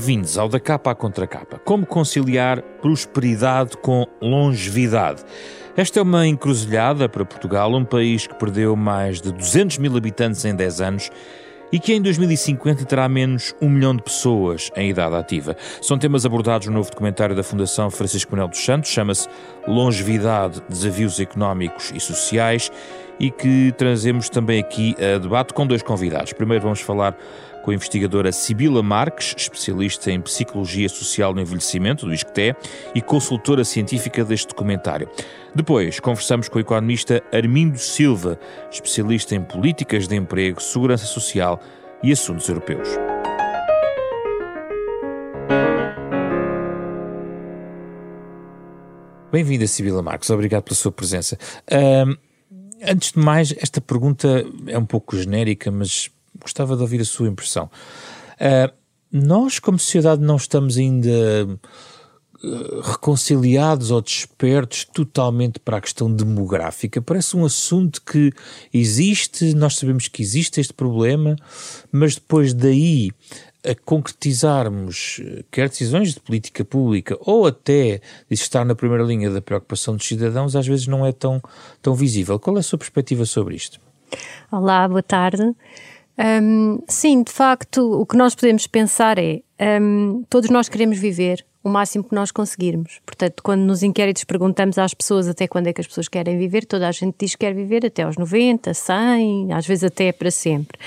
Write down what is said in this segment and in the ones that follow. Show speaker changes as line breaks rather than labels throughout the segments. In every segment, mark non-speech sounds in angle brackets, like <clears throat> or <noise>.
Bem-vindos ao Da Capa à Contra Capa. Como conciliar prosperidade com longevidade? Esta é uma encruzilhada para Portugal, um país que perdeu mais de 200 mil habitantes em 10 anos e que em 2050 terá menos um milhão de pessoas em idade ativa. São temas abordados no novo documentário da Fundação Francisco Manuel dos Santos, chama-se Longevidade, Desafios Económicos e Sociais, e que trazemos também aqui a debate com dois convidados. Primeiro vamos falar com a investigadora Sibila Marques, especialista em Psicologia Social no Envelhecimento, do ISCTE, e consultora científica deste documentário. Depois, conversamos com o economista Armindo Silva, especialista em políticas de emprego, segurança social e assuntos europeus. Bem-vinda, Sibila Marques. Obrigado pela sua presença. Uh, antes de mais, esta pergunta é um pouco genérica, mas gostava de ouvir a sua impressão. Uh, nós, como sociedade, não estamos ainda uh, reconciliados ou despertos totalmente para a questão demográfica. Parece um assunto que existe, nós sabemos que existe este problema, mas depois daí a concretizarmos quer decisões de política pública ou até estar na primeira linha da preocupação dos cidadãos, às vezes não é tão, tão visível. Qual é a sua perspectiva sobre isto?
Olá, boa tarde. Um, sim, de facto, o que nós podemos pensar é: um, todos nós queremos viver o máximo que nós conseguirmos. Portanto, quando nos inquéritos perguntamos às pessoas até quando é que as pessoas querem viver, toda a gente diz que quer viver até aos 90, 100, às vezes até para sempre.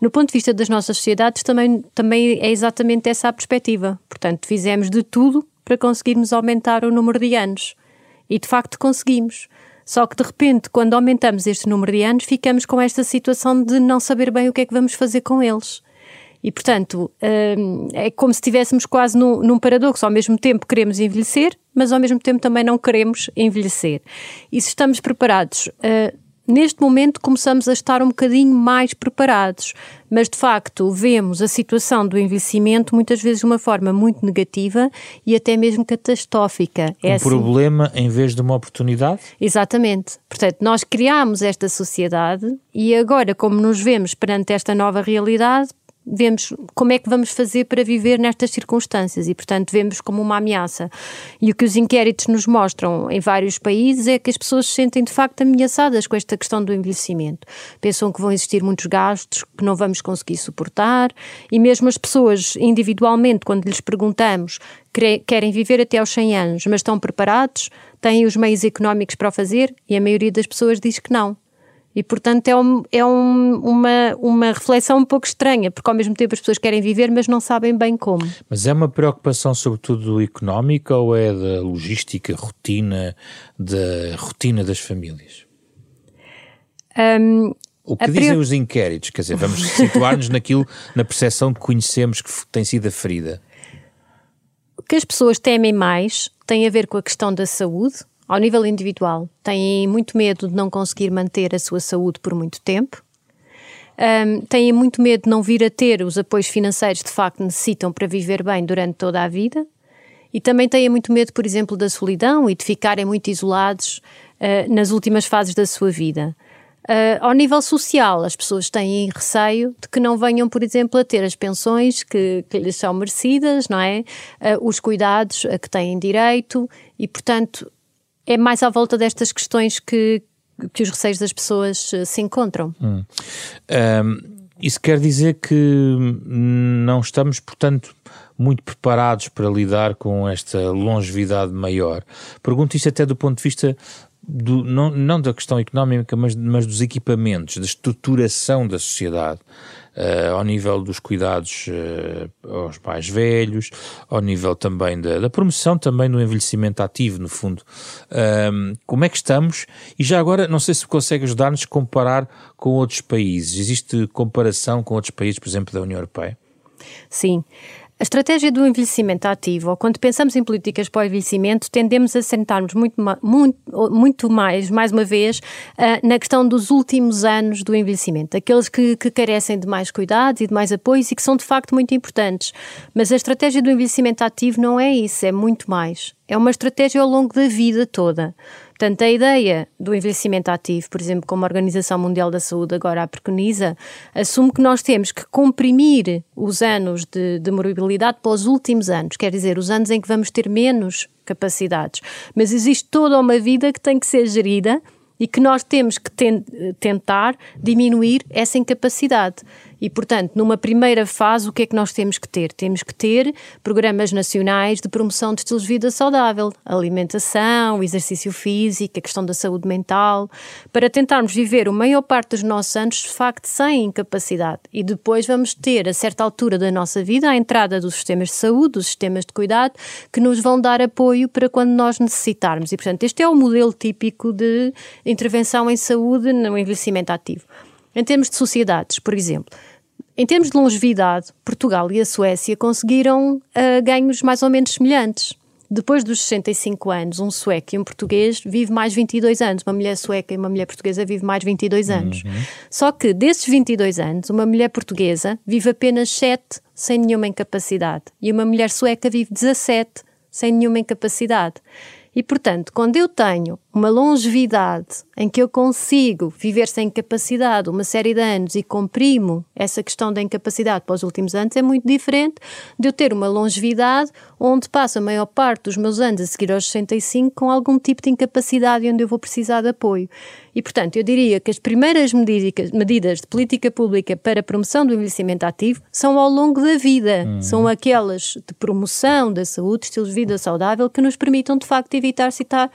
No ponto de vista das nossas sociedades, também, também é exatamente essa a perspectiva. Portanto, fizemos de tudo para conseguirmos aumentar o número de anos. E de facto conseguimos. Só que de repente, quando aumentamos este número de anos, ficamos com esta situação de não saber bem o que é que vamos fazer com eles. E, portanto, hum, é como se estivéssemos quase num, paradoxo. Ao mesmo tempo queremos envelhecer, mas ao mesmo tempo também não queremos envelhecer. E se estamos preparados uh, Neste momento começamos a estar um bocadinho mais preparados, mas de facto vemos a situação do envelhecimento muitas vezes de uma forma muito negativa e até mesmo catastrófica.
É um assim. problema em vez de uma oportunidade?
Exatamente. Portanto, nós criámos esta sociedade e agora, como nos vemos perante esta nova realidade, vemos como é que vamos fazer para viver nestas circunstâncias e, portanto, vemos como uma ameaça. E o que os inquéritos nos mostram em vários países é que as pessoas se sentem de facto ameaçadas com esta questão do envelhecimento. Pensam que vão existir muitos gastos que não vamos conseguir suportar e mesmo as pessoas individualmente, quando lhes perguntamos, querem viver até aos 100 anos, mas estão preparados, têm os meios económicos para o fazer e a maioria das pessoas diz que não. E, portanto, é, um, é um, uma, uma reflexão um pouco estranha, porque ao mesmo tempo as pessoas querem viver, mas não sabem bem como.
Mas é uma preocupação sobretudo económica ou é da logística, rotina, da rotina das famílias? Um, o que dizem os inquéritos? Quer dizer, vamos situar-nos naquilo, na percepção que conhecemos que tem sido aferida.
O que as pessoas temem mais tem a ver com a questão da saúde, ao nível individual, têm muito medo de não conseguir manter a sua saúde por muito tempo, um, têm muito medo de não vir a ter os apoios financeiros de facto necessitam para viver bem durante toda a vida e também têm muito medo, por exemplo, da solidão e de ficarem muito isolados uh, nas últimas fases da sua vida. Uh, ao nível social, as pessoas têm receio de que não venham, por exemplo, a ter as pensões que, que lhes são merecidas, não é? Uh, os cuidados a que têm direito e, portanto, é mais à volta destas questões que, que os receios das pessoas eh, se encontram.
Hum. Um, isso quer dizer que não estamos, portanto, muito preparados para lidar com esta longevidade maior. Pergunto isto até do ponto de vista do, não, não da questão económica, mas, mas dos equipamentos, da estruturação da sociedade. Uh, ao nível dos cuidados uh, aos mais velhos, ao nível também da, da, promoção também do envelhecimento ativo, no fundo. Uh, como é que estamos? E já agora, não sei se consegue ajudar-nos a comparar com outros países. Existe comparação com outros países, por exemplo, da União Europeia?
Sim. A estratégia do envelhecimento ativo, quando pensamos em políticas para o envelhecimento, tendemos a sentarmos muito, muito, muito mais, mais uma vez, uh, na questão dos últimos anos do envelhecimento, aqueles que, que, carecem de mais cuidados e de mais apoios e que são de facto muito importantes. Mas a estratégia do envelhecimento ativo não é isso, é muito mais. É uma estratégia ao longo da vida toda. Portanto, a ideia do envelhecimento ativo, por exemplo, como a Organização Mundial da Saúde agora a preconiza, assume que nós temos que comprimir os anos de, de morbilidade para os últimos anos, quer dizer, os anos em que vamos ter menos capacidades. Mas existe toda uma vida que tem que ser gerida e que nós temos que tentar diminuir essa incapacidade. E, portanto, numa primeira fase, o que é que nós temos que ter? Temos que ter programas nacionais de promoção de estilos de vida saudável, alimentação, exercício físico, a questão da saúde mental, para tentarmos viver a maior parte dos nossos anos, de facto, sem incapacidade. E depois vamos ter, a certa altura da nossa vida, a entrada dos sistemas de saúde, dos sistemas de cuidado, que nos vão dar apoio para quando nós necessitarmos. E, portanto, este é o modelo típico de intervenção em saúde no envelhecimento ativo. Em termos de sociedades, por exemplo, em termos de longevidade, Portugal e a Suécia conseguiram uh, ganhos mais ou menos semelhantes. Depois dos 65 anos, um sueco e um português vive mais 22 anos. Uma mulher sueca e uma mulher portuguesa vive mais 22 anos. Uhum. Só que desses 22 anos, uma mulher portuguesa vive apenas 7 sem nenhuma incapacidade e uma mulher sueca vive 17 sem nenhuma incapacidade. E, portanto, quando eu tenho uma longevidade em que eu consigo viver sem incapacidade uma série de anos e comprimo essa questão da incapacidade para os últimos anos, é muito diferente de eu ter uma longevidade onde passo a maior parte dos meus anos a seguir aos 65 com algum tipo de incapacidade onde eu vou precisar de apoio. E, portanto, eu diria que as primeiras medidas de política pública para a promoção do envelhecimento ativo são ao longo da vida. Uhum. São aquelas de promoção da saúde, estilos de vida saudável, que nos permitam, de facto, evitar citar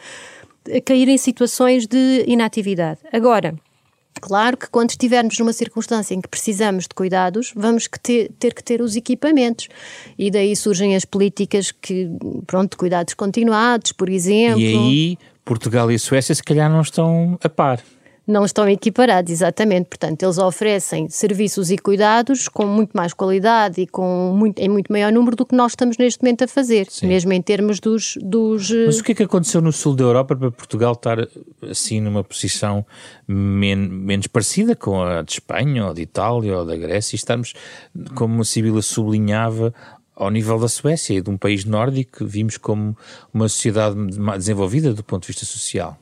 a cair em situações de inatividade. Agora, Claro que quando estivermos numa circunstância em que precisamos de cuidados, vamos que ter, ter, que ter os equipamentos. E daí surgem as políticas que, pronto, de cuidados continuados, por exemplo.
E aí, Portugal e Suécia se calhar não estão a par
não estão equiparados, exatamente. Portanto, eles oferecem serviços e cuidados com muito mais qualidade e com muito, em muito maior número do que nós estamos neste momento a fazer, Sim. mesmo em termos dos, dos.
Mas o que é que aconteceu no sul da Europa para Portugal estar assim numa posição men menos parecida com a de Espanha ou de Itália ou da Grécia e estarmos, como a Sibila sublinhava, ao nível da Suécia e de um país nórdico, vimos como uma sociedade desenvolvida do ponto de vista social?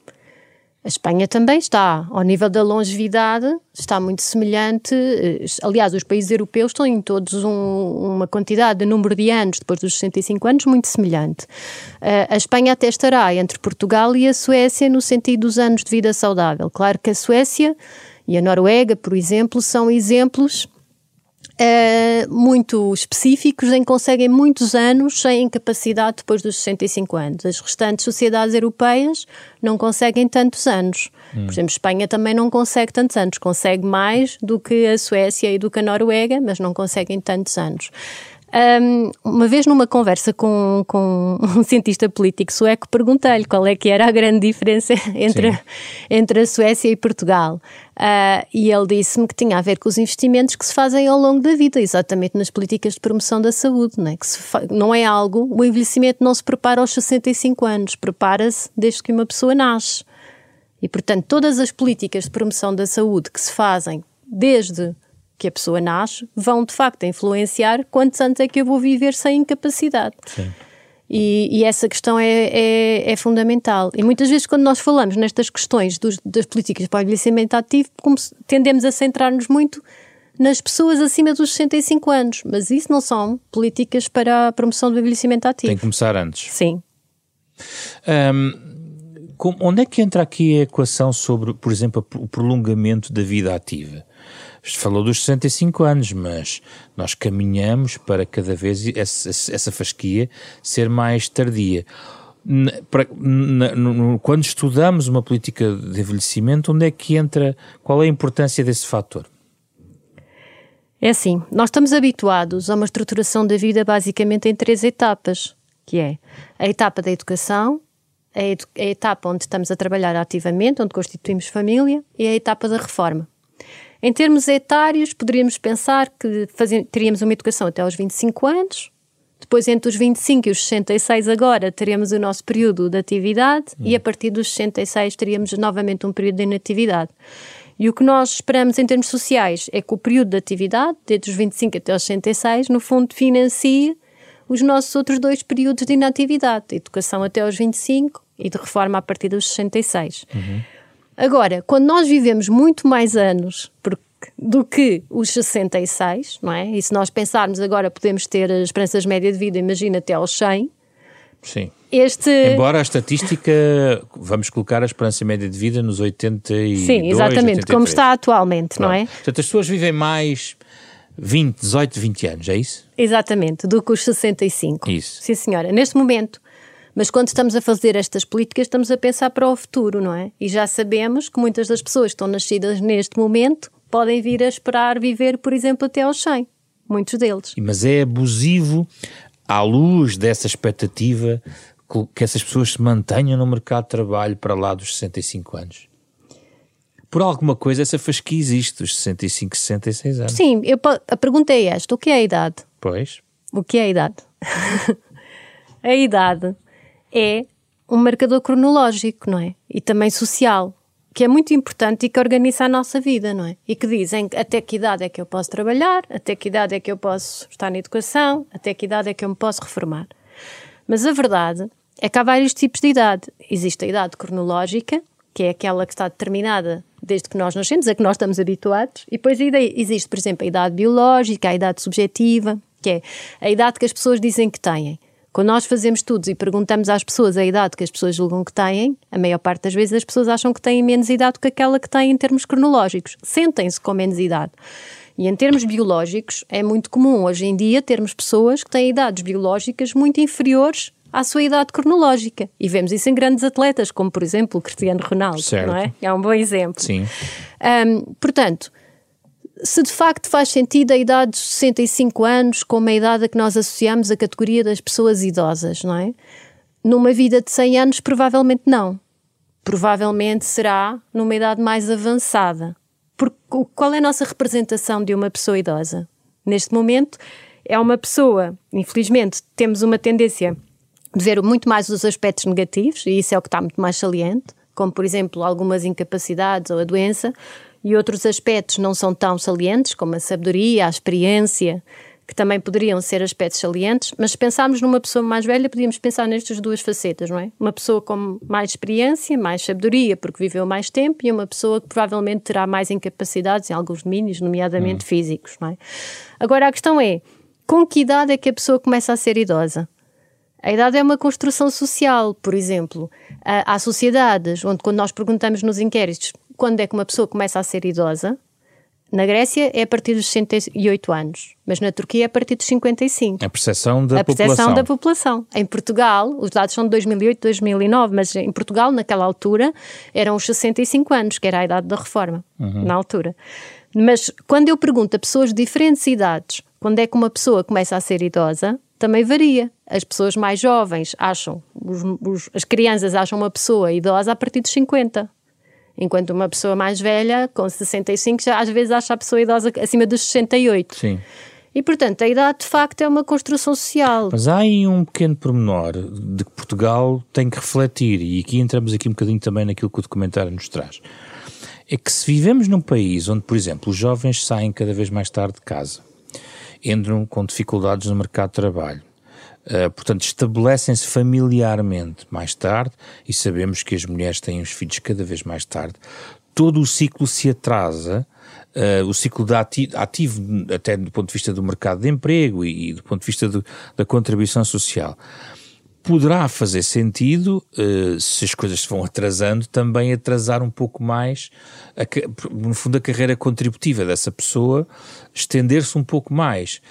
A Espanha também está, ao nível da longevidade, está muito semelhante. Eh, aliás, os países europeus estão em todos um, uma quantidade de número de anos, depois dos 65 anos, muito semelhante. Uh, a Espanha até estará entre Portugal e a Suécia no sentido dos anos de vida saudável. Claro que a Suécia e a Noruega, por exemplo, são exemplos Uh, muito específicos em que conseguem muitos anos sem incapacidade depois dos 65 anos. As restantes sociedades europeias não conseguem tantos anos. Hum. Por exemplo, Espanha também não consegue tantos anos. Consegue mais do que a Suécia e do que a Noruega, mas não conseguem tantos anos. Um, uma vez numa conversa com, com um <laughs> cientista político sueco, perguntei-lhe qual é que era a grande diferença <laughs> entre, entre a Suécia e Portugal. Uh, e ele disse-me que tinha a ver com os investimentos que se fazem ao longo da vida, exatamente nas políticas de promoção da saúde. Não é, que não é algo, o envelhecimento não se prepara aos 65 anos, prepara-se desde que uma pessoa nasce. E, portanto, todas as políticas de promoção da saúde que se fazem desde que a pessoa nasce vão de facto influenciar quantos anos é que eu vou viver sem incapacidade. Sim. E, e, essa questão é, é, é, fundamental. E muitas vezes, quando nós falamos nestas questões dos, das políticas para o envelhecimento ativo, tendemos a centrar-nos muito nas pessoas acima dos 65 anos. Mas isso não são políticas para a promoção do envelhecimento ativo.
Tem que começar antes.
Sim.
Um, onde é que entra aqui a equação sobre, por exemplo, o prolongamento da vida ativa? Falou dos 65 anos, mas nós caminhamos para cada vez essa, essa fasquia ser mais tardia. Na, no, quando estudamos uma política de envelhecimento, onde é que entra, qual é a importância desse fator?
É assim, nós estamos habituados a uma estruturação da vida basicamente em três etapas, que é a etapa da educação, a, edu a etapa onde estamos a trabalhar ativamente, onde constituímos família, e a etapa da reforma. Em termos etários, poderíamos pensar que teríamos uma educação até aos 25 anos, depois entre os 25 e os 66 agora teremos o nosso período de atividade hum. e a partir dos 66 teríamos novamente um período de inatividade. E o que nós esperamos em termos sociais é que o período de atividade, desde os 25 até os 66, no fundo financie os nossos outros dois períodos de inatividade, de educação até aos 25 e de reforma a partir dos 66. Uhum. Agora, quando nós vivemos muito mais anos do que os 66, não é? E se nós pensarmos agora podemos ter as esperanças média de vida, imagina até aos 100,
Sim.
Este...
Embora a estatística, vamos colocar a esperança média de vida nos 82,
Sim, exatamente, 83. como está atualmente, Pronto. não é?
Portanto, as pessoas vivem mais 20, 18, 20 anos, é isso?
Exatamente, do que os 65.
Isso.
Sim, senhora, neste momento. Mas quando estamos a fazer estas políticas, estamos a pensar para o futuro, não é? E já sabemos que muitas das pessoas que estão nascidas neste momento podem vir a esperar viver, por exemplo, até aos 100. Muitos deles.
Mas é abusivo à luz dessa expectativa que essas pessoas se mantenham no mercado de trabalho para lá dos 65 anos? Por alguma coisa, essa fasquia existe, dos 65, 66 anos.
Sim, eu, a pergunta é esta: o que é a idade?
Pois.
O que é a idade? <laughs> a idade é um marcador cronológico, não é? E também social, que é muito importante e que organiza a nossa vida, não é? E que dizem até que idade é que eu posso trabalhar, até que idade é que eu posso estar na educação, até que idade é que eu me posso reformar. Mas a verdade é que há vários tipos de idade. Existe a idade cronológica, que é aquela que está determinada desde que nós nascemos, a que nós estamos habituados, e depois existe, por exemplo, a idade biológica, a idade subjetiva, que é a idade que as pessoas dizem que têm. Quando nós fazemos estudos e perguntamos às pessoas a idade que as pessoas julgam que têm, a maior parte das vezes as pessoas acham que têm menos idade do que aquela que têm em termos cronológicos. Sentem-se com menos idade. E em termos biológicos, é muito comum hoje em dia termos pessoas que têm idades biológicas muito inferiores à sua idade cronológica. E vemos isso em grandes atletas, como por exemplo o Cristiano Ronaldo,
certo.
não é? É um bom exemplo.
Sim.
Um, portanto, se de facto faz sentido a idade de 65 anos como a idade a que nós associamos a categoria das pessoas idosas, não é? Numa vida de 100 anos, provavelmente não. Provavelmente será numa idade mais avançada. Porque qual é a nossa representação de uma pessoa idosa? Neste momento, é uma pessoa, infelizmente, temos uma tendência de ver muito mais os aspectos negativos, e isso é o que está muito mais saliente, como por exemplo algumas incapacidades ou a doença, e outros aspectos não são tão salientes, como a sabedoria, a experiência, que também poderiam ser aspectos salientes, mas se pensarmos numa pessoa mais velha, podíamos pensar nestas duas facetas, não é? Uma pessoa com mais experiência, mais sabedoria, porque viveu mais tempo, e uma pessoa que provavelmente terá mais incapacidades em alguns domínios, nomeadamente hum. físicos, não é? Agora a questão é, com que idade é que a pessoa começa a ser idosa? A idade é uma construção social, por exemplo. Há sociedades onde, quando nós perguntamos nos inquéritos quando é que uma pessoa começa a ser idosa, na Grécia é a partir dos 68 anos, mas na Turquia é a partir dos 55.
A percepção da
a
população.
A percepção da população. Em Portugal, os dados são de 2008, 2009, mas em Portugal, naquela altura, eram os 65 anos, que era a idade da reforma, uhum. na altura. Mas quando eu pergunto a pessoas de diferentes idades quando é que uma pessoa começa a ser idosa, também varia. As pessoas mais jovens acham, os, os, as crianças acham uma pessoa idosa a partir dos 50. Enquanto uma pessoa mais velha, com 65, já às vezes acha a pessoa idosa acima dos 68.
Sim.
E, portanto, a idade de facto é uma construção social.
Mas há aí um pequeno pormenor de que Portugal tem que refletir, e aqui entramos aqui um bocadinho também naquilo que o documentário nos traz. É que se vivemos num país onde, por exemplo, os jovens saem cada vez mais tarde de casa, entram com dificuldades no mercado de trabalho, Uh, portanto, estabelecem-se familiarmente mais tarde, e sabemos que as mulheres têm os filhos cada vez mais tarde. Todo o ciclo se atrasa, uh, o ciclo da ati ativo, até do ponto de vista do mercado de emprego e, e do ponto de vista do, da contribuição social. poderá fazer sentido, uh, se as coisas se vão atrasando, também atrasar um pouco mais, a, no fundo, a carreira contributiva dessa pessoa, estender-se um pouco mais.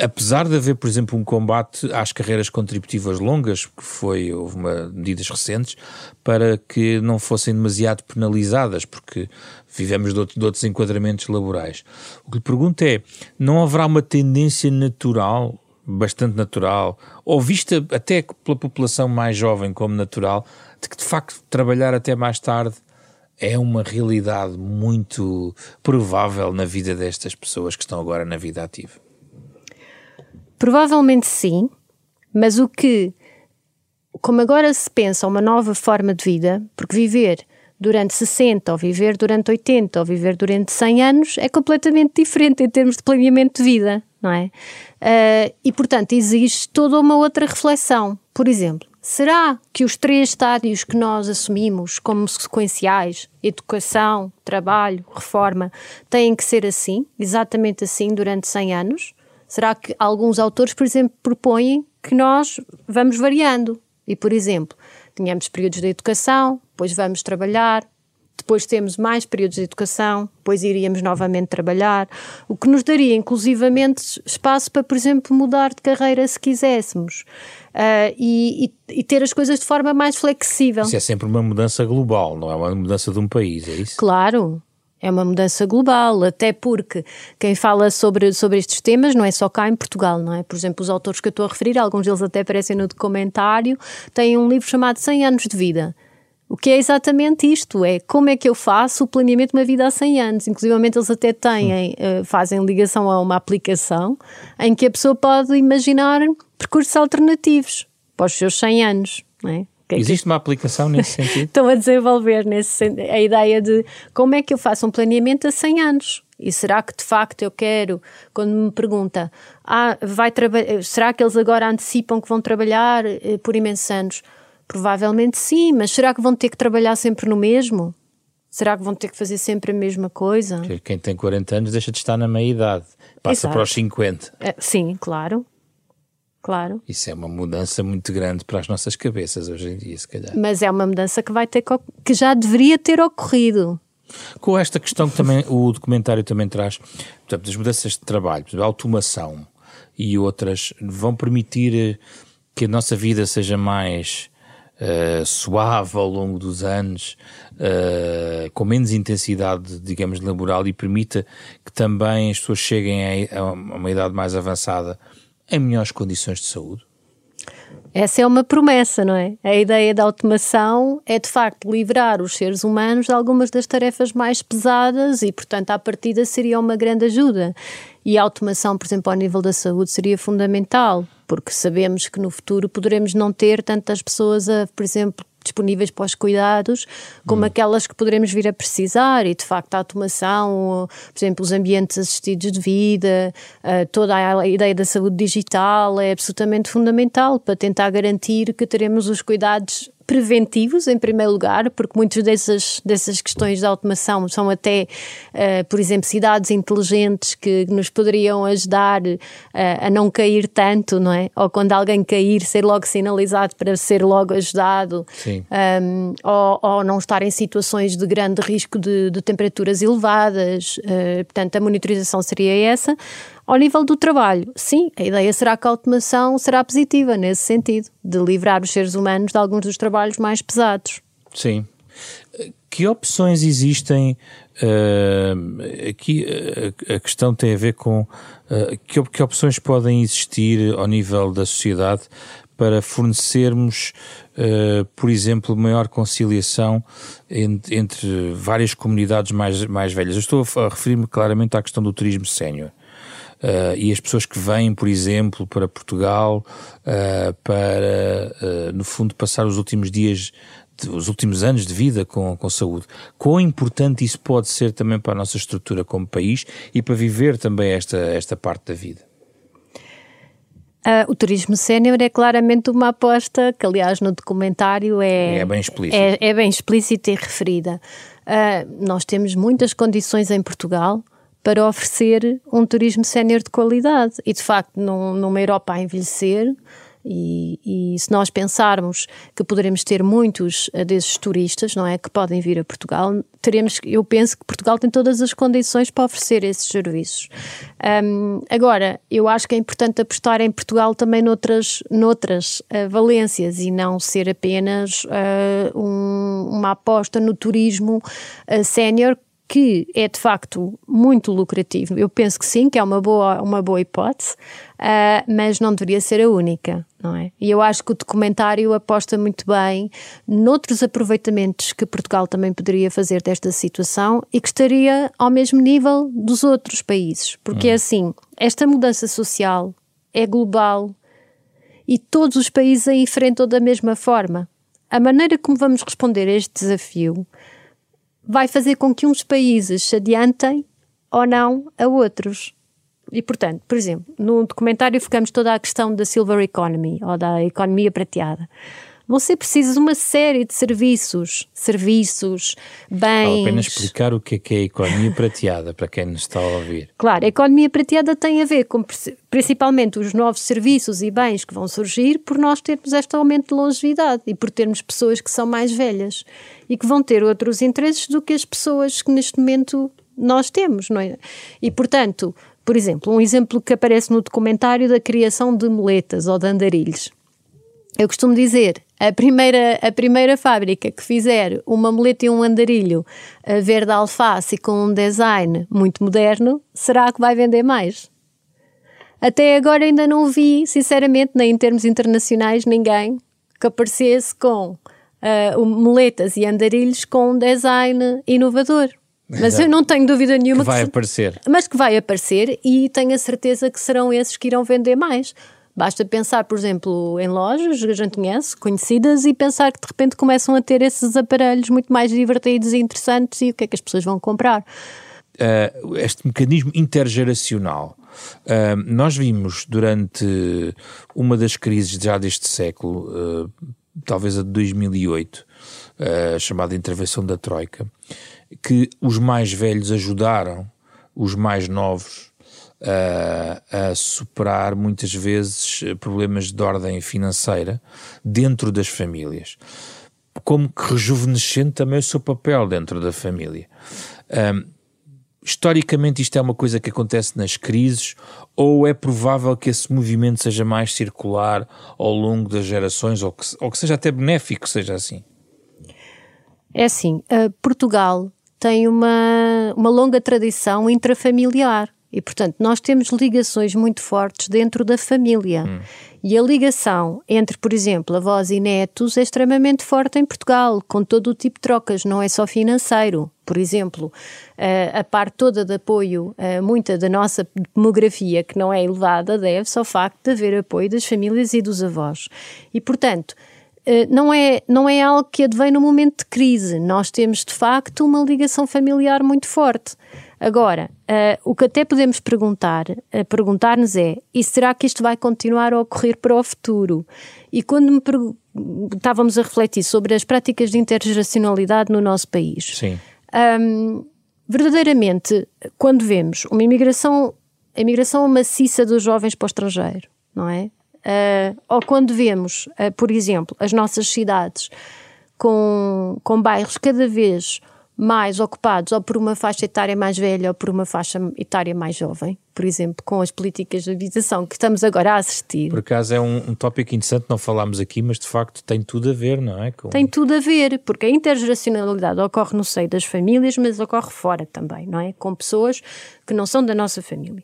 Apesar de haver, por exemplo, um combate às carreiras contributivas longas, que foi, houve uma, medidas recentes, para que não fossem demasiado penalizadas, porque vivemos de, outro, de outros enquadramentos laborais. O que lhe pergunto é, não haverá uma tendência natural bastante natural, ou vista até pela população mais jovem como natural, de que de facto trabalhar até mais tarde é uma realidade muito provável na vida destas pessoas que estão agora na vida ativa?
Provavelmente sim, mas o que, como agora se pensa uma nova forma de vida, porque viver durante 60, ou viver durante 80, ou viver durante 100 anos é completamente diferente em termos de planeamento de vida não é? Uh, e, portanto, existe toda uma outra reflexão. Por exemplo, será que os três estádios que nós assumimos como sequenciais, educação, trabalho, reforma, têm que ser assim, exatamente assim, durante 100 anos? Será que alguns autores, por exemplo, propõem que nós vamos variando? E, por exemplo, tínhamos períodos de educação, depois vamos trabalhar, depois temos mais períodos de educação, depois iríamos novamente trabalhar, o que nos daria inclusivamente espaço para, por exemplo, mudar de carreira se quiséssemos uh, e, e, e, ter as coisas de forma mais flexível.
Isso é sempre uma mudança global, não é uma mudança de um país, é isso?
Claro. É uma mudança global, até porque quem fala sobre, sobre estes temas não é só cá em Portugal, não é? Por exemplo, os autores que eu estou a referir, alguns deles até aparecem no documentário, têm um livro chamado 100 anos de vida o que é exatamente isto, é como é que eu faço o planeamento de uma vida há 100 anos. Inclusive eles até têm, uh, fazem ligação a uma aplicação em que a pessoa pode imaginar percursos alternativos para os seus 100 anos, não é?
É Existe que... uma aplicação nesse sentido? <laughs>
Estão a desenvolver nesse, a ideia de como é que eu faço um planeamento a 100 anos. E será que de facto eu quero, quando me pergunta, ah, vai será que eles agora antecipam que vão trabalhar eh, por imensos anos? Provavelmente sim, mas será que vão ter que trabalhar sempre no mesmo? Será que vão ter que fazer sempre a mesma coisa?
Quem tem 40 anos deixa de estar na meia idade, passa Exato. para os 50.
É, sim, claro. Claro.
Isso é uma mudança muito grande para as nossas cabeças hoje em dia, se calhar.
Mas é uma mudança que vai ter que já deveria ter ocorrido.
Com esta questão que também o documentário também traz, portanto, as mudanças de trabalho, a automação e outras vão permitir eh, que a nossa vida seja mais uh, suave ao longo dos anos, uh, com menos intensidade, digamos, laboral e permita que também as pessoas cheguem a, a uma idade mais avançada em melhores condições de saúde?
Essa é uma promessa, não é? A ideia da automação é de facto livrar os seres humanos de algumas das tarefas mais pesadas e, portanto, à partida seria uma grande ajuda. E a automação, por exemplo, ao nível da saúde seria fundamental porque sabemos que no futuro poderemos não ter tantas pessoas, a, por exemplo, disponíveis para os cuidados, como hum. aquelas que poderemos vir a precisar, e de facto a automação, por exemplo, os ambientes assistidos de vida, toda a ideia da saúde digital é absolutamente fundamental para tentar garantir que teremos os cuidados preventivos, em primeiro lugar, porque muitas dessas, dessas questões de automação são até, uh, por exemplo, cidades inteligentes que nos poderiam ajudar uh, a não cair tanto, não é? Ou quando alguém cair, ser logo sinalizado para ser logo ajudado, um, ou, ou, não estar em situações de grande risco de, de temperaturas elevadas. Uh, portanto, a monitorização seria essa. Ao nível do trabalho, sim, a ideia será que a automação será positiva nesse sentido, de livrar os seres humanos de alguns dos trabalhos mais pesados.
Sim. Que opções existem? Uh, aqui uh, a questão tem a ver com uh, que, que opções podem existir ao nível da sociedade para fornecermos, uh, por exemplo, maior conciliação entre, entre, várias comunidades mais, mais velhas. Eu estou a referir-me claramente à questão do turismo sénior. Uh, e as pessoas que vêm, por exemplo, para Portugal uh, para, uh, no fundo, passar os últimos dias, os últimos anos de vida com, com saúde. Quão importante isso pode ser também para a nossa estrutura como país e para viver também esta, esta parte da vida?
Uh, o turismo sénior é claramente uma aposta que, aliás, no documentário é,
é bem explícita.
É, é bem explícita e referida. Uh, nós temos muitas condições em Portugal para oferecer um turismo sénior de qualidade. E, de facto, num, numa Europa a envelhecer, E, e, se nós pensarmos que poderemos ter muitos eh, desses turistas, não é, que podem vir a Portugal, teremos, eu penso que Portugal tem todas as condições para oferecer esses serviços. Um, agora, eu acho que é importante apostar em Portugal também noutras, noutras uh, valências e não ser apenas uh, um, uma aposta no turismo uh, sénior que é de facto muito lucrativo. Eu penso que sim, que é uma boa, uma boa hipótese, uh, mas não deveria ser a única, não é? E eu acho que o documentário aposta muito bem noutros aproveitamentos que Portugal também poderia fazer desta situação e que estaria ao mesmo nível dos outros países. Porque é assim, esta mudança social é global e todos os países a enfrentam da mesma forma. A maneira como vamos responder a este desafio vai fazer com que uns países se adiantem ou não a outros. E, portanto, por exemplo, no documentário ficamos toda a questão da silver economy, ou da economia prateada. Você precisa de uma série de serviços, serviços, bens. Vale
a pena explicar o que é, que é a economia prateada para quem nos está a ouvir.
Claro, a economia prateada tem a ver com principalmente os novos serviços e bens que vão surgir por nós termos este aumento de longevidade e por termos pessoas que são mais velhas e que vão ter outros interesses do que as pessoas que neste momento nós temos, não é? E portanto, por exemplo, um exemplo que aparece no documentário da criação de moletas ou de andarilhos. Eu costumo dizer, a primeira, a primeira fábrica que fizer uma muleta e um andarilho eh, verde alface com um design muito moderno, será que vai vender mais? Até agora ainda não vi, sinceramente, nem em termos internacionais, ninguém que aparecesse com uh, moletas e andarilhos com um design inovador. Mas Exato. eu não tenho dúvida nenhuma
que vai que aparecer.
Mas que vai aparecer e tenho a certeza que serão esses que irão vender mais. Basta pensar, por exemplo, em lojas que a gente conhece, conhecidas, e pensar que de repente começam a ter esses aparelhos muito mais divertidos e interessantes e o que é que as pessoas vão comprar.
Uh, este mecanismo intergeracional. Uh, nós vimos durante uma das crises já deste século, uh, talvez a de 2008, chamada intervenção da Troika, que os mais velhos ajudaram os mais novos a, a superar muitas vezes problemas de ordem financeira dentro das famílias. Como que rejuvenescendo também o seu papel dentro da família. Um, historicamente isto é uma coisa que acontece nas crises ou é provável que esse movimento seja mais circular ao longo das gerações ou que, ou que seja até benéfico, seja assim?
É assim, Portugal tem uma, uma longa tradição intrafamiliar. E, portanto, nós temos ligações muito fortes dentro da família. Hum. E a ligação entre, por exemplo, avós e netos é extremamente forte em Portugal, com todo o tipo de trocas, não é só financeiro. Por exemplo, a parte toda de apoio, muita da nossa demografia, que não é elevada, deve-se ao facto de haver apoio das famílias e dos avós. E, portanto, não é, não é algo que advém no momento de crise. Nós temos, de facto, uma ligação familiar muito forte. Agora, uh, o que até podemos perguntar, uh, perguntar-nos é: e será que isto vai continuar a ocorrer para o futuro? E quando me estávamos a refletir sobre as práticas de intergeracionalidade no nosso país,
Sim.
Um, verdadeiramente, quando vemos uma imigração, a imigração maciça dos jovens para o estrangeiro, não é? Uh, ou quando vemos, uh, por exemplo, as nossas cidades com, com bairros cada vez mais ocupados ou por uma faixa etária mais velha ou por uma faixa etária mais jovem, por exemplo, com as políticas de habitação que estamos agora a assistir.
Por acaso é um, um tópico interessante, não falámos aqui, mas de facto tem tudo a ver, não é? Com...
Tem tudo a ver, porque a intergeracionalidade ocorre no seio das famílias, mas ocorre fora também, não é? Com pessoas que não são da nossa família.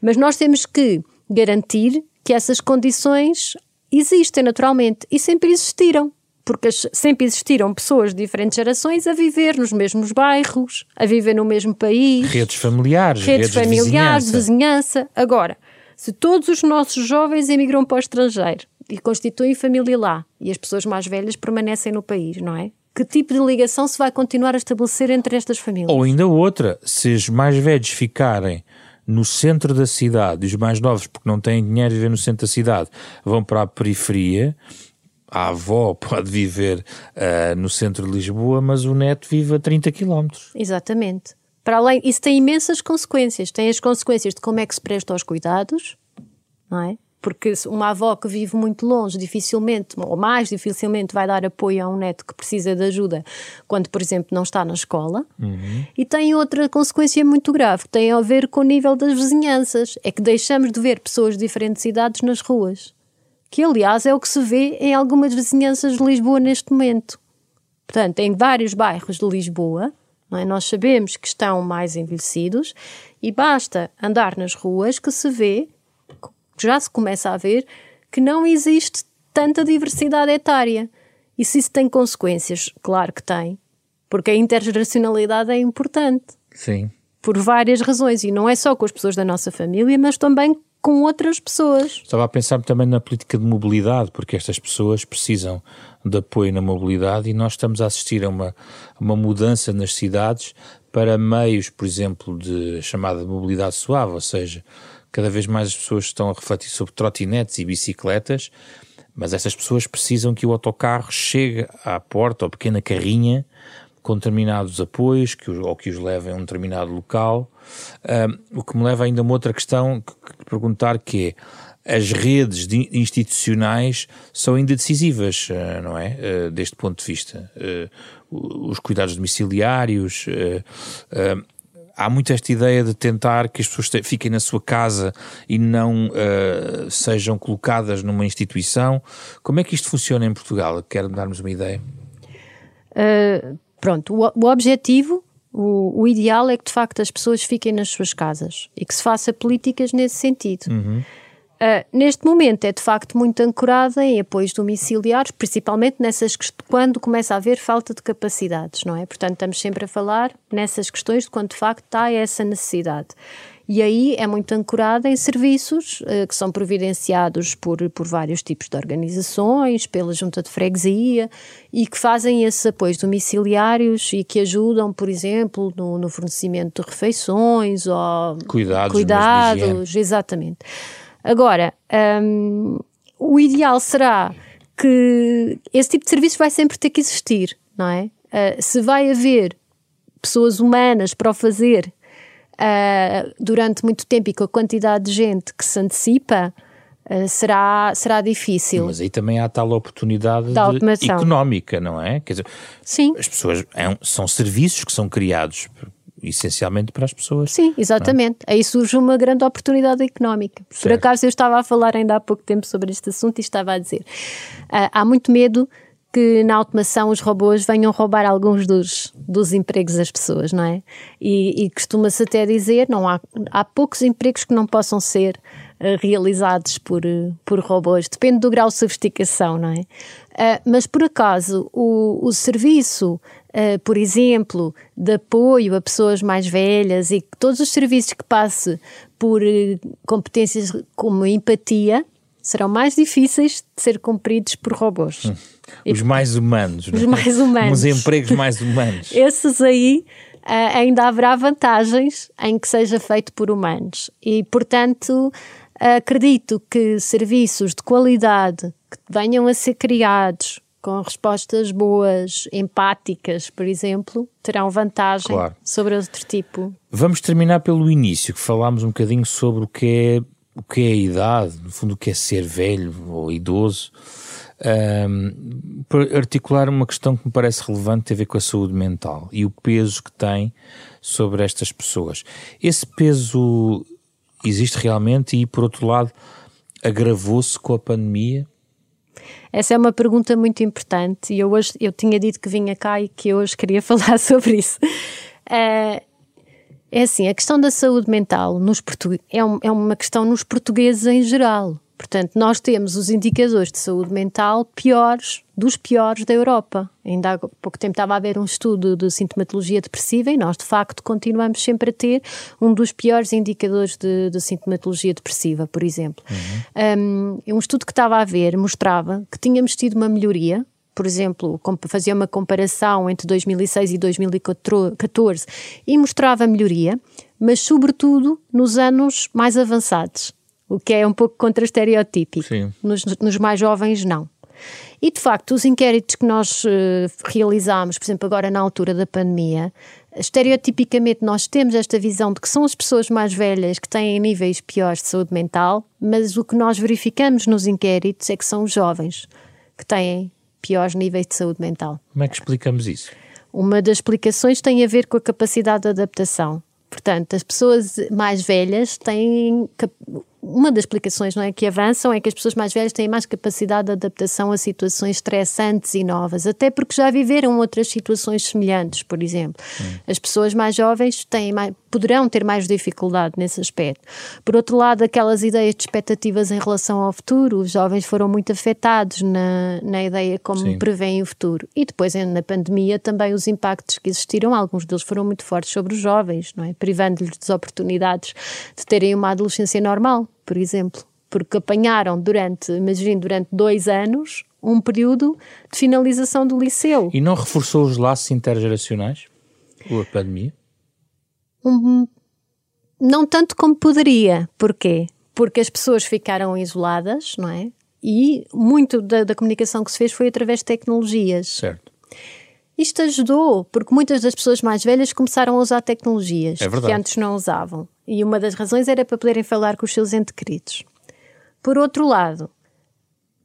Mas nós temos que garantir que essas condições existem naturalmente e sempre existiram porque sempre existiram pessoas de diferentes gerações a viver nos mesmos bairros, a viver no mesmo país.
Redes familiares,
redes, redes familiares, vizinhança. vizinhança. Agora, se todos os nossos jovens emigram para o estrangeiro e constituem família lá e as pessoas mais velhas permanecem no país, não é? Que tipo de ligação se vai continuar a estabelecer entre estas famílias?
Ou ainda outra, se os mais velhos ficarem no centro da cidade e os mais novos, porque não têm dinheiro de viver no centro da cidade, vão para a periferia, a avó <laughs> pode viver uh, no centro de Lisboa, mas o neto vive a 30 km.
Exatamente. Para além, isso tem imensas consequências. Tem as consequências de como é que se presta aos cuidados, não é? porque uma avó que vive muito longe, dificilmente, ou mais dificilmente, vai dar apoio a um neto que precisa de ajuda quando, por exemplo, não está na escola. Uhum. E tem outra consequência muito grave, que tem a ver com o nível das vizinhanças. É que deixamos de ver pessoas de diferentes idades nas ruas. Que, aliás, é o que se vê em algumas vizinhanças de Lisboa neste momento. Portanto, em vários bairros de Lisboa, é? nós sabemos que estão mais envelhecidos e basta andar nas ruas que se vê já se começa a ver que não existe tanta diversidade etária. E se isso tem consequências? Claro que tem, porque a intergeracionalidade é importante.
Sim.
Por várias razões, e não é só com as pessoas da nossa família, mas também com outras pessoas.
Estava a pensar também na política de mobilidade, porque estas pessoas precisam de apoio na mobilidade e nós estamos a assistir a uma, uma mudança nas cidades para meios, por exemplo, de chamada mobilidade suave, ou seja, cada vez mais as pessoas estão a refletir sobre trotinetes e bicicletas, mas essas pessoas precisam que o autocarro chegue à porta ou pequena carrinha com determinados apoios que, ou que os levem a um determinado local. O que me leva ainda a uma outra questão que, que perguntar que é as redes institucionais são ainda decisivas, ah, não é? Uh, deste ponto de vista. Uh, os cuidados domiciliários, há muito esta ideia de tentar que as pessoas fiquem na sua casa e não sejam colocadas numa instituição. Como é que isto funciona em Portugal? Quer darmos uma ideia?
Uh, pronto, o, o objetivo, o, o, ideal é que de facto as pessoas fiquem nas suas casas e que se faça políticas nesse sentido. Uhum. Uh, neste momento é de facto muito ancorada em apoios domiciliares, principalmente nessas quando começa a haver falta de capacidades, não é? Portanto, estamos sempre a falar nessas questões de quando de facto há essa necessidade. E aí é muito ancorada em serviços uh, que são providenciados por, por vários tipos de organizações, pela junta de freguesia e que fazem esses apoios domiciliários e que ajudam, por exemplo, no, no fornecimento de refeições ou
cuidados,
cuidados exatamente. Agora, um, o ideal será que esse tipo de serviço vai sempre ter que existir, não é? Uh, se vai haver pessoas humanas para o fazer uh, durante muito tempo e com a quantidade de gente que se antecipa, uh, será, será difícil.
Mas aí também há tal oportunidade económica, não é? Quer dizer,
Sim.
as pessoas é são serviços que são criados essencialmente para as pessoas.
Sim, exatamente. É? Aí surge uma grande oportunidade económica. Certo. Por acaso eu estava a falar ainda há pouco tempo sobre este assunto e estava a dizer: uh, há muito medo que na automação os robôs venham roubar alguns dos, dos empregos das pessoas, não é? E, e costuma-se até dizer, não há, há poucos empregos que não possam ser uh, realizados por, uh, por robôs, depende do grau de sofisticação, não é? Uh, mas por acaso o, o serviço por exemplo, de apoio a pessoas mais velhas e todos os serviços que passe por competências como empatia serão mais difíceis de ser cumpridos por robôs. Hum.
Os mais humanos.
Os é? mais humanos.
Os empregos mais humanos. <laughs>
Esses aí uh, ainda haverá vantagens em que seja feito por humanos. E, portanto, acredito que serviços de qualidade que venham a ser criados com respostas boas, empáticas, por exemplo, terão vantagem claro. sobre outro tipo.
Vamos terminar pelo início, que falámos um bocadinho sobre o que é o que é a idade, no fundo o que é ser velho ou idoso. Um, para articular uma questão que me parece relevante tem a ver com a saúde mental e o peso que tem sobre estas pessoas. Esse peso existe realmente e, por outro lado, agravou-se com a pandemia?
Essa é uma pergunta muito importante e eu hoje eu tinha dito que vinha cá e que hoje queria <laughs> falar sobre isso. Uh, é assim, a questão da saúde mental nos é, um, é uma questão nos portugueses em geral. Portanto, nós temos os indicadores de saúde mental piores dos piores da Europa. Ainda há pouco tempo estava a haver um estudo de sintomatologia depressiva e nós, de facto, continuamos sempre a ter um dos piores indicadores de, de sintomatologia depressiva, por exemplo. Uhum. Um, um estudo que estava a ver mostrava que tínhamos tido uma melhoria por exemplo, fazia uma comparação entre 2006 e 2014 e mostrava melhoria, mas sobretudo nos anos mais avançados o que é um pouco contra estereotípico. Nos, nos, mais jovens, não. E de facto, os inquéritos que nós uh, realizámos, por exemplo, agora na altura da pandemia, estereotipicamente nós temos esta visão de que são as pessoas mais velhas que têm níveis piores de saúde mental, mas o que nós verificamos nos inquéritos é que são os jovens que têm piores níveis de saúde mental.
Como é que explicamos isso?
Uma das explicações tem a ver com a capacidade de adaptação. Portanto, as pessoas mais velhas têm uma das explicações não é, que avançam é que as pessoas mais velhas têm mais capacidade de adaptação a situações estressantes e novas, até porque já viveram outras situações semelhantes, por exemplo. Hum. As pessoas mais jovens têm mais, poderão ter mais dificuldade nesse aspecto. Por outro lado, aquelas ideias de expectativas em relação ao futuro, os jovens foram muito afetados na, na ideia como Sim. preveem o futuro. E depois, na pandemia, também os impactos que existiram, alguns deles foram muito fortes sobre os jovens, não é? privando-lhes das oportunidades de terem uma adolescência normal por exemplo, porque apanharam durante, imagine, durante dois anos um período de finalização do liceu.
E não reforçou os laços intergeracionais? A pandemia?
Um, não tanto como poderia. Porquê? Porque as pessoas ficaram isoladas, não é? E muito da, da comunicação que se fez foi através de tecnologias.
Certo.
Isto ajudou, porque muitas das pessoas mais velhas começaram a usar tecnologias é que antes não usavam. E uma das razões era para poderem falar com os seus entes queridos. Por outro lado,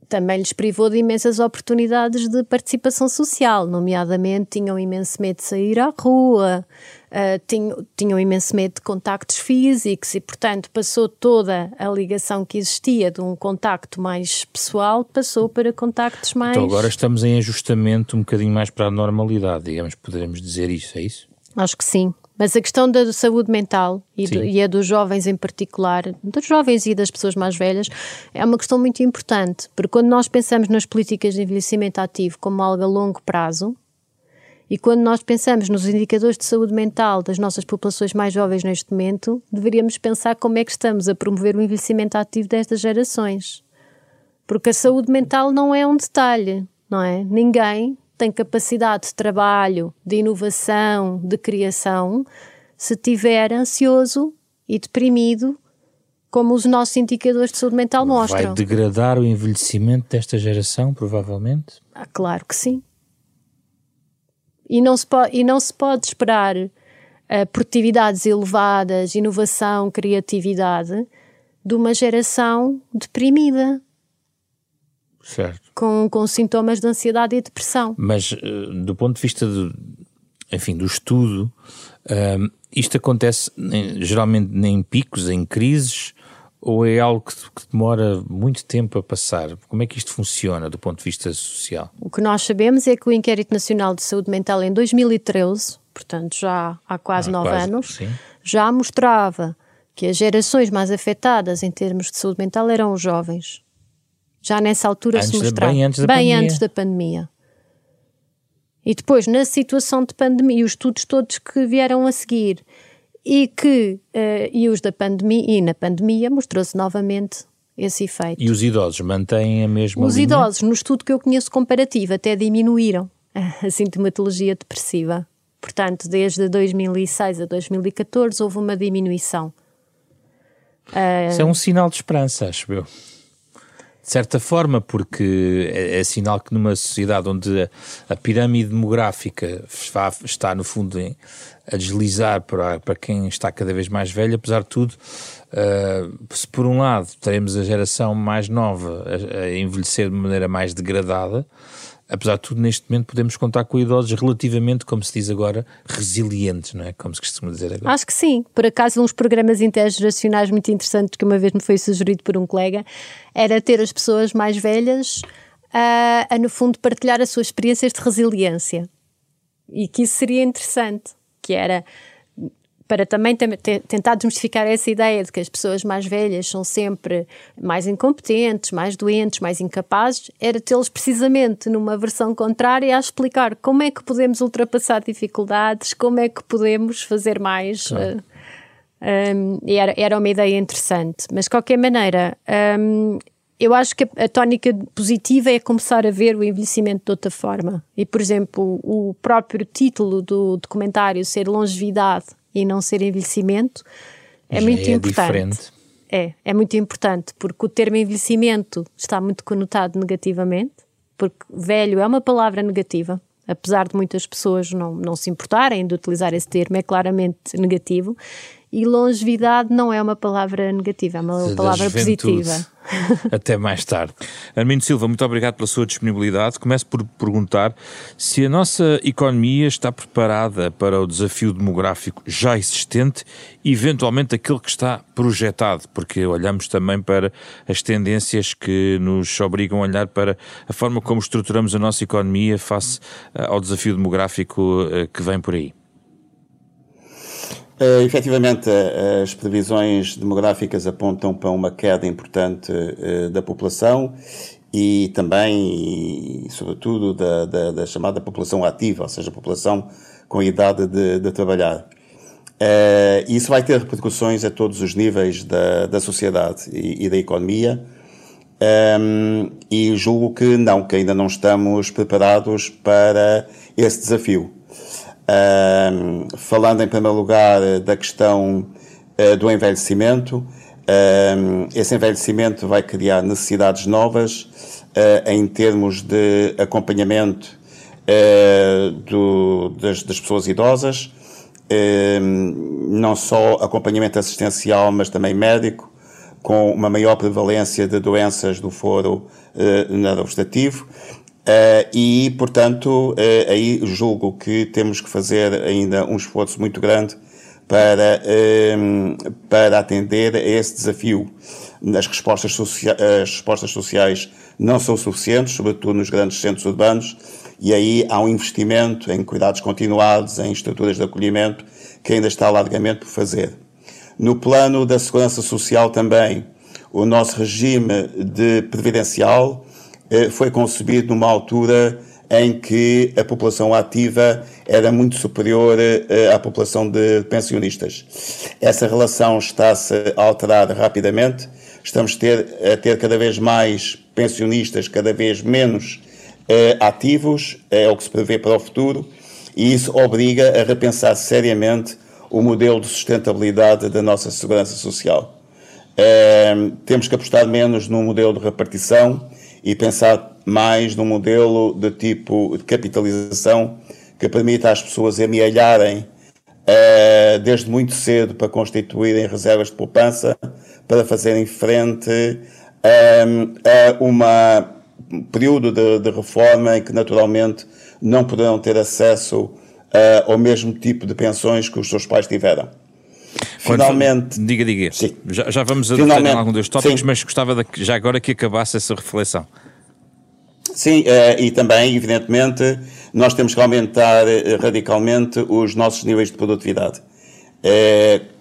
também lhes privou de imensas oportunidades de participação social, nomeadamente tinham imenso medo de sair à rua, uh, tinham, tinham imenso medo de contactos físicos e, portanto, passou toda a ligação que existia de um contacto mais pessoal, passou para contactos mais.
Então agora estamos em ajustamento um bocadinho mais para a normalidade, digamos, poderemos dizer isso, é isso?
Acho que sim. Mas a questão da saúde mental e, do, e, a dos jovens em particular, dos jovens e das pessoas mais velhas, é uma questão muito importante, porque quando nós pensamos nas políticas de envelhecimento ativo como algo a longo prazo, e quando nós pensamos nos indicadores de saúde mental das nossas populações mais jovens neste momento, deveríamos pensar como é que estamos a promover o envelhecimento ativo destas gerações. Porque a saúde mental não é um detalhe, não é? Ninguém tem capacidade de trabalho, de inovação, de criação, se tiver ansioso e deprimido, como os nossos indicadores de saúde mental mostram.
Vai degradar o envelhecimento desta geração, provavelmente?
Ah, claro que sim. E não se pode, e não se pode esperar uh, produtividades elevadas, inovação, criatividade de uma geração deprimida.
Certo.
Com, com sintomas de ansiedade e depressão.
Mas, uh, do ponto de vista do, enfim, do estudo, uh, isto acontece em, geralmente em picos, em crises, ou é algo que, que, demora muito tempo a passar? Como é que isto funciona do ponto de vista social?
O que nós sabemos é que o Inquérito Nacional de Saúde Mental em 2013, portanto já há quase nove anos, sim. já mostrava que as gerações mais afetadas em termos de saúde mental eram os jovens. Já nessa altura
antes
se mostrava.
bem antes da
bem
pandemia.
antes da pandemia. E depois, na situação de pandemia, os estudos todos que vieram a seguir, e que, uh, e os da pandemia, e na pandemia mostrou-se novamente esse efeito.
E os idosos mantêm a mesma
Os
linha?
idosos, no estudo que eu conheço comparativo, até diminuíram <laughs> a sintomatologia depressiva. Portanto, desde 2006 a 2014 houve uma diminuição.
Uh, Isso é um sinal de esperança, acho eu de certa forma, porque é, é, sinal que numa sociedade onde a, a pirâmide demográfica está, está no fundo, em, a deslizar para, para quem está cada vez mais velho, apesar de tudo, uh, se por um lado teremos a geração mais nova a, a envelhecer de maneira mais degradada, apesar de tudo, neste momento podemos contar com idosos relativamente, como se diz agora, resilientes, não é? Como se costuma dizer agora.
Acho que sim. Por acaso, uns programas intergeracionais muito interessantes que uma vez me foi sugerido por um colega era ter as pessoas mais velhas a, a no fundo, partilhar as suas experiências de resiliência. E que isso seria interessante, que era para também tentar desmistificar essa ideia de que as pessoas mais velhas são sempre mais incompetentes, mais doentes, mais incapazes, era tê-los precisamente numa versão contrária a explicar como é que podemos ultrapassar dificuldades, como é que podemos fazer mais. Claro. Uh, eh, um, e era, era uma ideia interessante. Mas, de qualquer maneira, um, eu acho que a, a tónica positiva é começar a ver o envelhecimento de outra forma. E, por exemplo, o próprio título do documentário ser Longevidade e não ser envelhecimento é Já muito é importante. Diferente. É, é muito importante, porque o termo envelhecimento está muito conotado negativamente porque velho é uma palavra negativa, apesar de muitas pessoas não, não se importarem de utilizar esse termo, é claramente negativo. E longevidade não é uma palavra negativa, é uma palavra positiva. <laughs> <laughs>
Até mais tarde. Armindo Silva, muito obrigado pela sua disponibilidade. Começo por perguntar se a nossa economia está preparada para o desafio demográfico já existente e, eventualmente, aquele que está projetado, porque olhamos também para as tendências que nos obrigam a olhar para a forma como estruturamos a nossa economia face eh, ao desafio demográfico eh, que vem por aí.
Uh, efetivamente, uh, as previsões demográficas apontam para uma queda importante uh, da população e também, e, sobretudo, da, da, da, chamada população ativa, ou seja, a população com idade de, de trabalhar. Uh, isso vai ter repercussões a todos os níveis da, da sociedade e, e da economia. Um, e julgo que não, que ainda não estamos preparados para esse desafio. Uh, falando em primeiro lugar da questão uh, do envelhecimento, uh, esse envelhecimento vai criar necessidades novas ah, em termos de acompanhamento do, das, das, pessoas idosas, não só acompanhamento assistencial, mas também médico, com uma maior prevalência de doenças do foro neurovegetativo Uh, e, portanto, uh, aí julgo que temos que fazer ainda um esforço muito grande para, uh, para atender a esse desafio. As respostas, as respostas sociais não são suficientes, sobretudo nos grandes centros urbanos, e aí há um investimento em cuidados continuados, em estruturas de acolhimento, que ainda está largamente por fazer. No plano da segurança social também, o nosso regime de previdencial foi concebido numa altura em que a população ativa era muito superior eh, à população de pensionistas. Essa relação está-se a alterar rapidamente. Estamos ter, a ter cada vez mais pensionistas, cada vez menos eh, ativos, é o que se prevê para o futuro, e isso obriga a repensar seriamente o modelo de sustentabilidade da nossa segurança social. temos que apostar menos no modelo de repartição e pensar mais num modelo de tipo de capitalização que permita às pessoas amealharem uh, desde muito cedo para constituírem reservas de poupança para fazerem frente um, a uma um período de, de, reforma em que naturalmente não poderão ter acesso uh, ao mesmo tipo de pensões que os seus pais tiveram.
Finalmente. Diga, diga. Sim. Já, já vamos a detalhar algum dos tópicos, sim. mas gostava de, já agora que acabasse essa reflexão.
Sim, uh, e também, evidentemente, nós temos que aumentar uh, radicalmente os nossos níveis de produtividade. Uh,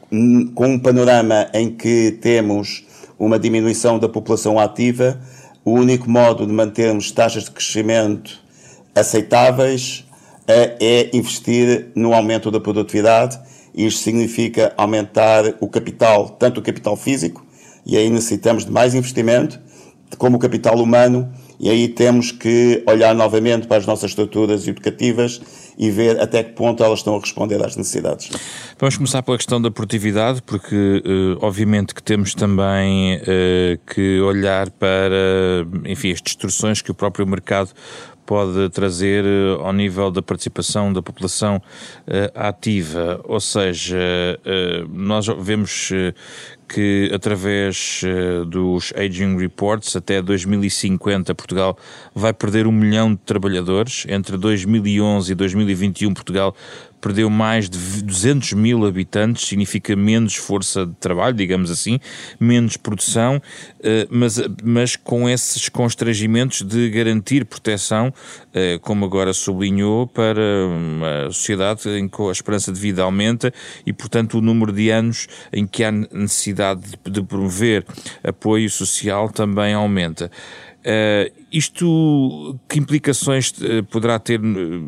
com um panorama em que temos uma diminuição da população ativa, o único modo de mantermos taxas de crescimento aceitáveis é investir no aumento da produtividade isto significa aumentar o capital, tanto o capital físico, e aí necessitamos de mais investimento, como o capital humano, e aí temos que olhar novamente para as nossas estruturas educativas e ver até que ponto elas estão a responder às necessidades.
Vamos começar pela questão da produtividade, porque uh, obviamente que temos também uh, que olhar para, enfim, as distorções que o próprio mercado pode trazer uh, ao nível da participação da população ativa, ou seja, nós vemos que através dos Aging Reports até 2050 Portugal vai perder um milhão de trabalhadores. Entre 2011 e 2021 Portugal perdeu mais de 200 mil habitantes, significa menos força de trabalho, digamos assim, menos produção, eh, mas, mas com esses constrangimentos de garantir proteção, eh, como agora sublinhou, para uma sociedade em que a esperança de vida aumenta e, portanto, o número de anos em que há necessidade de promover apoio social também aumenta. Uh, isto, que implicações uh, poderá ter, uh,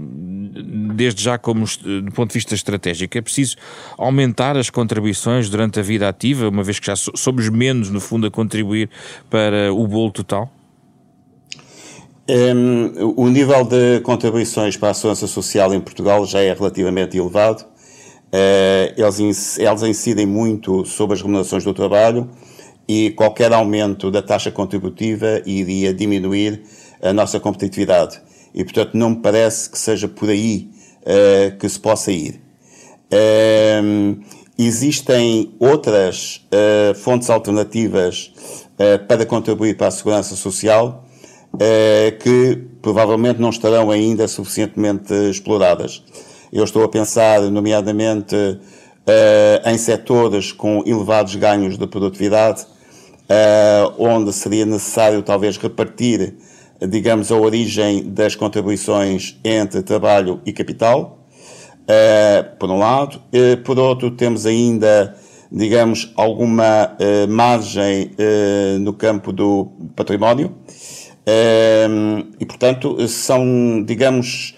desde já, como do ponto de vista estratégico? É preciso aumentar as contribuições durante a vida ativa, uma vez que já so somos menos, no fundo, a contribuir para o bolo total?
Um, o nível de contribuições para a segurança social em Portugal já é relativamente elevado. eles, eles incidem muito sobre as remunerações do trabalho e qualquer aumento da taxa contributiva iria diminuir a nossa competitividade. E, portanto, não me parece que seja por aí uh, que se possa ir. Uh, existem outras uh, fontes alternativas para contribuir para a segurança social que provavelmente não estarão ainda suficientemente exploradas. Eu estou a pensar, nomeadamente, em setores com elevados ganhos de produtividade, onde seria necessário talvez repartir digamos, a origem das contribuições entre trabalho e capital, uh, por um lado. Uh, por outro, temos ainda, digamos, alguma uh, margem no campo do património. e, portanto, são, digamos,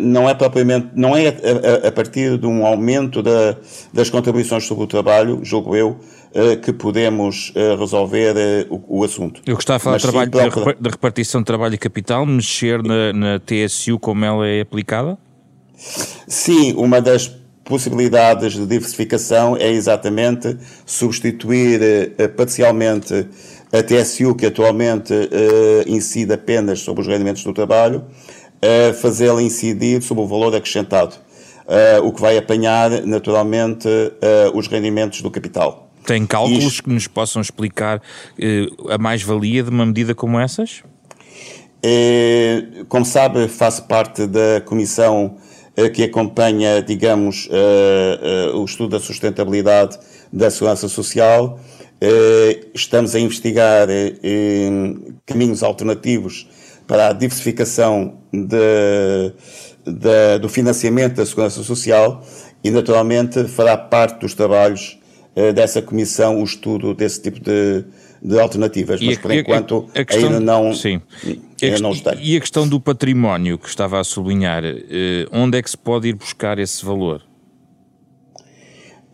não é propriamente, não é a, a, a partir de um aumento da, das contribuições sobre o trabalho, julgo eu, eh, que podemos eh, resolver eh, o, o, assunto.
Eu gostava de falar trabalho, sim, da repartição de trabalho e capital, mexer na, na TSU como ela é aplicada?
Sim, uma das possibilidades de diversificação é exatamente substituir parcialmente a TSU, que atualmente incide apenas sobre os rendimentos do trabalho, fazê-la incidir sobre o valor acrescentado, o que vai apanhar naturalmente os rendimentos do capital.
Tem cálculos Isto... que nos possam explicar eh, a mais-valia de uma medida como essas?
É, como sabe, faço parte da comissão eh, que acompanha, digamos, eh, o estudo da sustentabilidade da segurança social. Estamos a investigar caminhos alternativos para a diversificação de, de, do financiamento da segurança social e, naturalmente, fará parte dos trabalhos dessa comissão o estudo desse tipo de, de alternativas, mas a, por enquanto a, a questão, ainda não, sim. ainda não está.
E a questão do património que estava a sublinhar, eh, onde é que se pode ir buscar esse valor?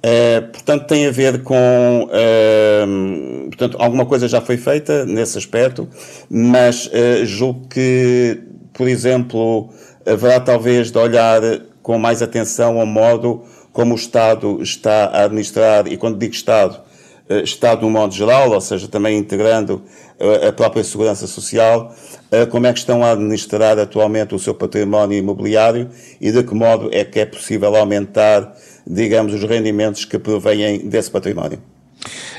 Uh, portanto, tem a ver com. Uh, portanto, alguma coisa já foi feita nesse aspecto, mas julgo que, por exemplo, haverá talvez de olhar com mais atenção ao modo como o Estado está a administrar, e quando digo Estado, eh, Estado no modo geral, ou seja, também integrando eh, a própria segurança social, eh, como é que estão a administrar atualmente o seu património imobiliário e de que modo é que é possível aumentar, digamos, os rendimentos que provêm desse património.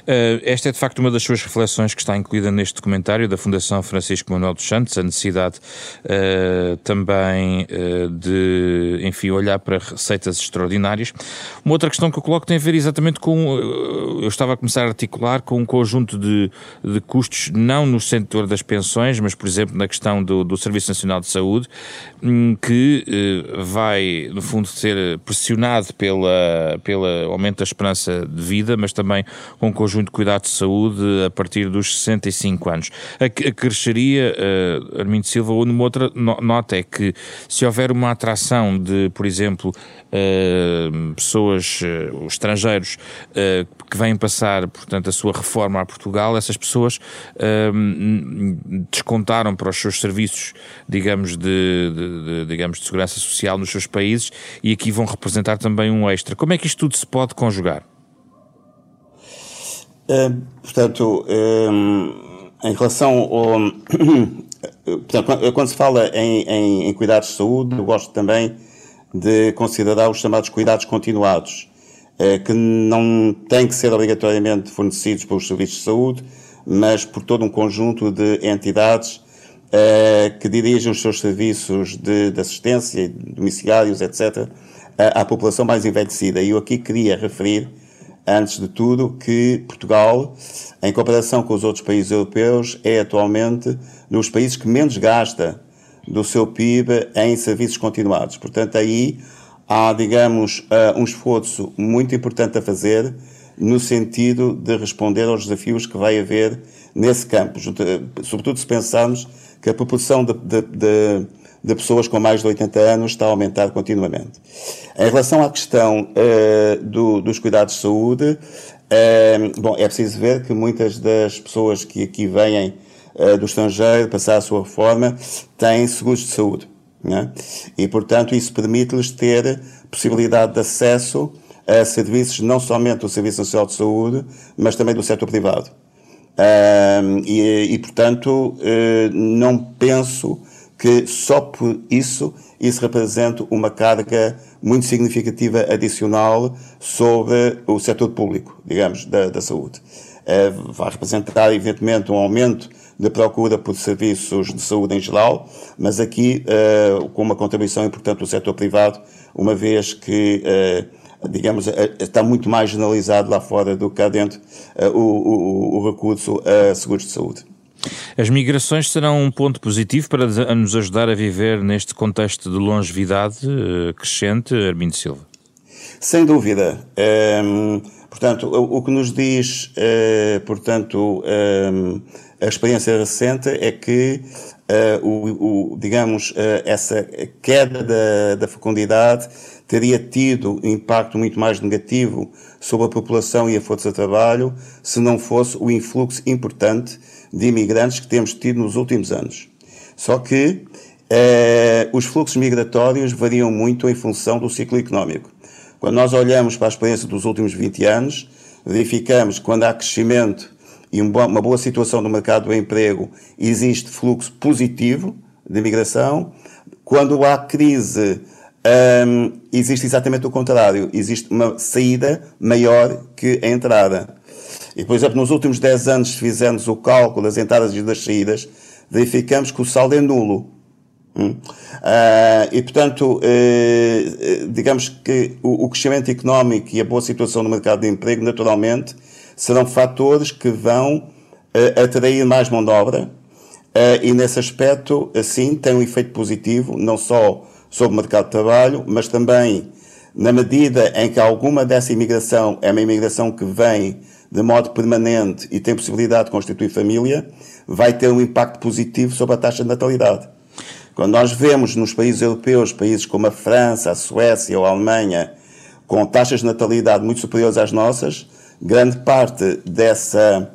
Uh, esta é de facto uma das suas reflexões que está incluída neste documentário da Fundação Francisco Manuel dos Santos, a necessidade uh, também uh, de, enfim, olhar para receitas extraordinárias. Uma outra questão que eu coloco tem a ver exatamente com, eu estava a começar a articular com um conjunto de, de custos, não no setor das pensões, mas por exemplo na questão do, do Serviço Nacional de Saúde, um, que vai, no fundo, ser pressionado pela, pela aumento da esperança de vida, mas também com um conjunto de cuidados de saúde a partir dos 65 anos. Acresceria, uh, Armindo Silva, uma outra nota é que se houver uma atração de, por exemplo, uh, pessoas, uh, estrangeiros, que vêm passar, portanto, a sua reforma a Portugal, essas pessoas descontaram para os seus serviços, digamos de, de, de, digamos, de segurança social nos seus países e aqui vão representar também um extra. Como é que isto tudo se pode conjugar?
Uh, portanto, um, em relação ao. <clears throat> portanto, quando se fala em, em, em, cuidados de saúde, eu gosto também de considerar os chamados cuidados continuados, uh, que não têm que ser obrigatoriamente fornecidos pelos serviços de saúde, mas por todo um conjunto de entidades uh, que dirigem os seus serviços de, de assistência, domiciliários, etc., à população mais envelhecida. E eu aqui queria referir antes de tudo, que Portugal, em comparação com os outros países europeus, é atualmente dos países que menos gasta do seu PIB em serviços continuados. Portanto, aí há, digamos, eh, um esforço muito importante a fazer no sentido de responder aos desafios que vai haver nesse campo, sobretudo se pensarmos que a proporção de, de, de de pessoas com mais de 80 anos está a aumentar continuamente. Em relação à questão uh, do, dos cuidados de saúde, uh, bom, é preciso ver que muitas das pessoas que aqui vêm uh, do estrangeiro passar a sua reforma têm seguros de saúde. Né? E, portanto, isso permite-lhes ter possibilidade de acesso a serviços não somente do Serviço Nacional de Saúde, mas também do setor privado. e, e, portanto, não penso que só por isso isso representa uma carga muito significativa adicional sobre o setor público, digamos, da, da saúde. Uh, vai representar, evidentemente, um aumento da procura por serviços de saúde em geral, mas aqui uh, com uma contribuição importante do setor privado, uma vez que, uh, digamos, está muito mais generalizado lá fora do que cá dentro o, o, o recurso a seguros de saúde.
As migrações serão um ponto positivo para nos ajudar a viver neste contexto de longevidade eh, crescente, Armindo Silva?
Sem dúvida. Um, ehm, portanto, o, o, que nos diz, uh, portanto, um, ehm, a experiência recente é que, uh, o, o, digamos, uh, essa queda da, da fecundidade teria tido impacto muito mais negativo sobre a população e a força de trabalho se não fosse o influxo importante de imigrantes que temos tido nos últimos anos. Só que eh, os fluxos migratórios variam muito em função do ciclo económico. Quando nós olhamos para a experiência dos últimos 20 anos, verificamos que quando há crescimento e uma boa situação no mercado do emprego, existe fluxo positivo de migração. Quando há crise, um, existe exatamente o contrário. Existe uma saída maior que a entrada. E, por exemplo, nos últimos 10 anos, se fizermos o cálculo das entradas e das saídas, verificamos que o saldo é nulo. Hum? Uh, e, portanto, uh, digamos que o, o, crescimento económico e a boa situação no mercado de emprego, naturalmente, serão fatores que vão uh, atrair mais mão de obra. e, nesse aspecto, assim, tem um efeito positivo, não só sobre o mercado de trabalho, mas também na medida em que alguma dessa imigração é uma imigração que vem de modo permanente e tem possibilidade de constituir família, vai ter um impacto positivo sobre a taxa de natalidade. Quando nós vemos nos países europeus, países como a França, a Suécia ou a Alemanha, com taxas de natalidade muito superiores às nossas, grande parte dessa,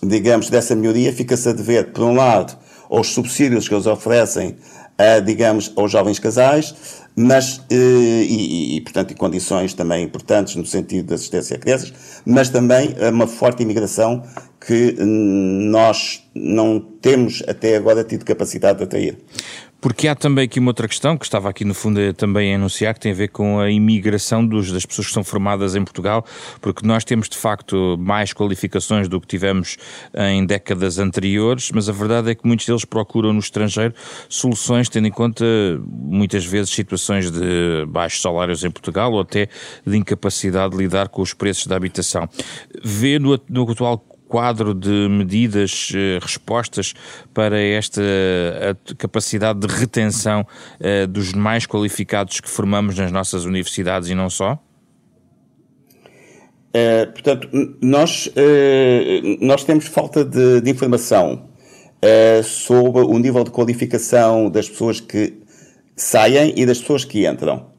digamos, dessa melhoria fica-se a dever, por um lado, aos subsídios que eles oferecem, a, digamos, aos jovens casais, mas, eh, e, e, portanto, em condições também importantes no sentido de assistência a crianças, mas também uma forte imigração que nós não temos até agora tido capacidade de atrair.
Porque há também aqui uma outra questão que estava aqui no fundo também a enunciar, que tem a ver com a imigração dos, das pessoas que são formadas em Portugal, porque nós temos de facto mais qualificações do que tivemos em décadas anteriores, mas a verdade é que muitos deles procuram no estrangeiro soluções tendo em conta muitas vezes situações de baixos salários em Portugal ou até de incapacidade de lidar com os preços da habitação. Vê no, no atual quadro de medidas, eh, respostas para esta capacidade de retenção eh, dos mais qualificados que formamos nas nossas universidades e não só?
É, portanto, nós, nós temos falta de, de informação sobre o nível de qualificação das pessoas que saem e das pessoas que entram.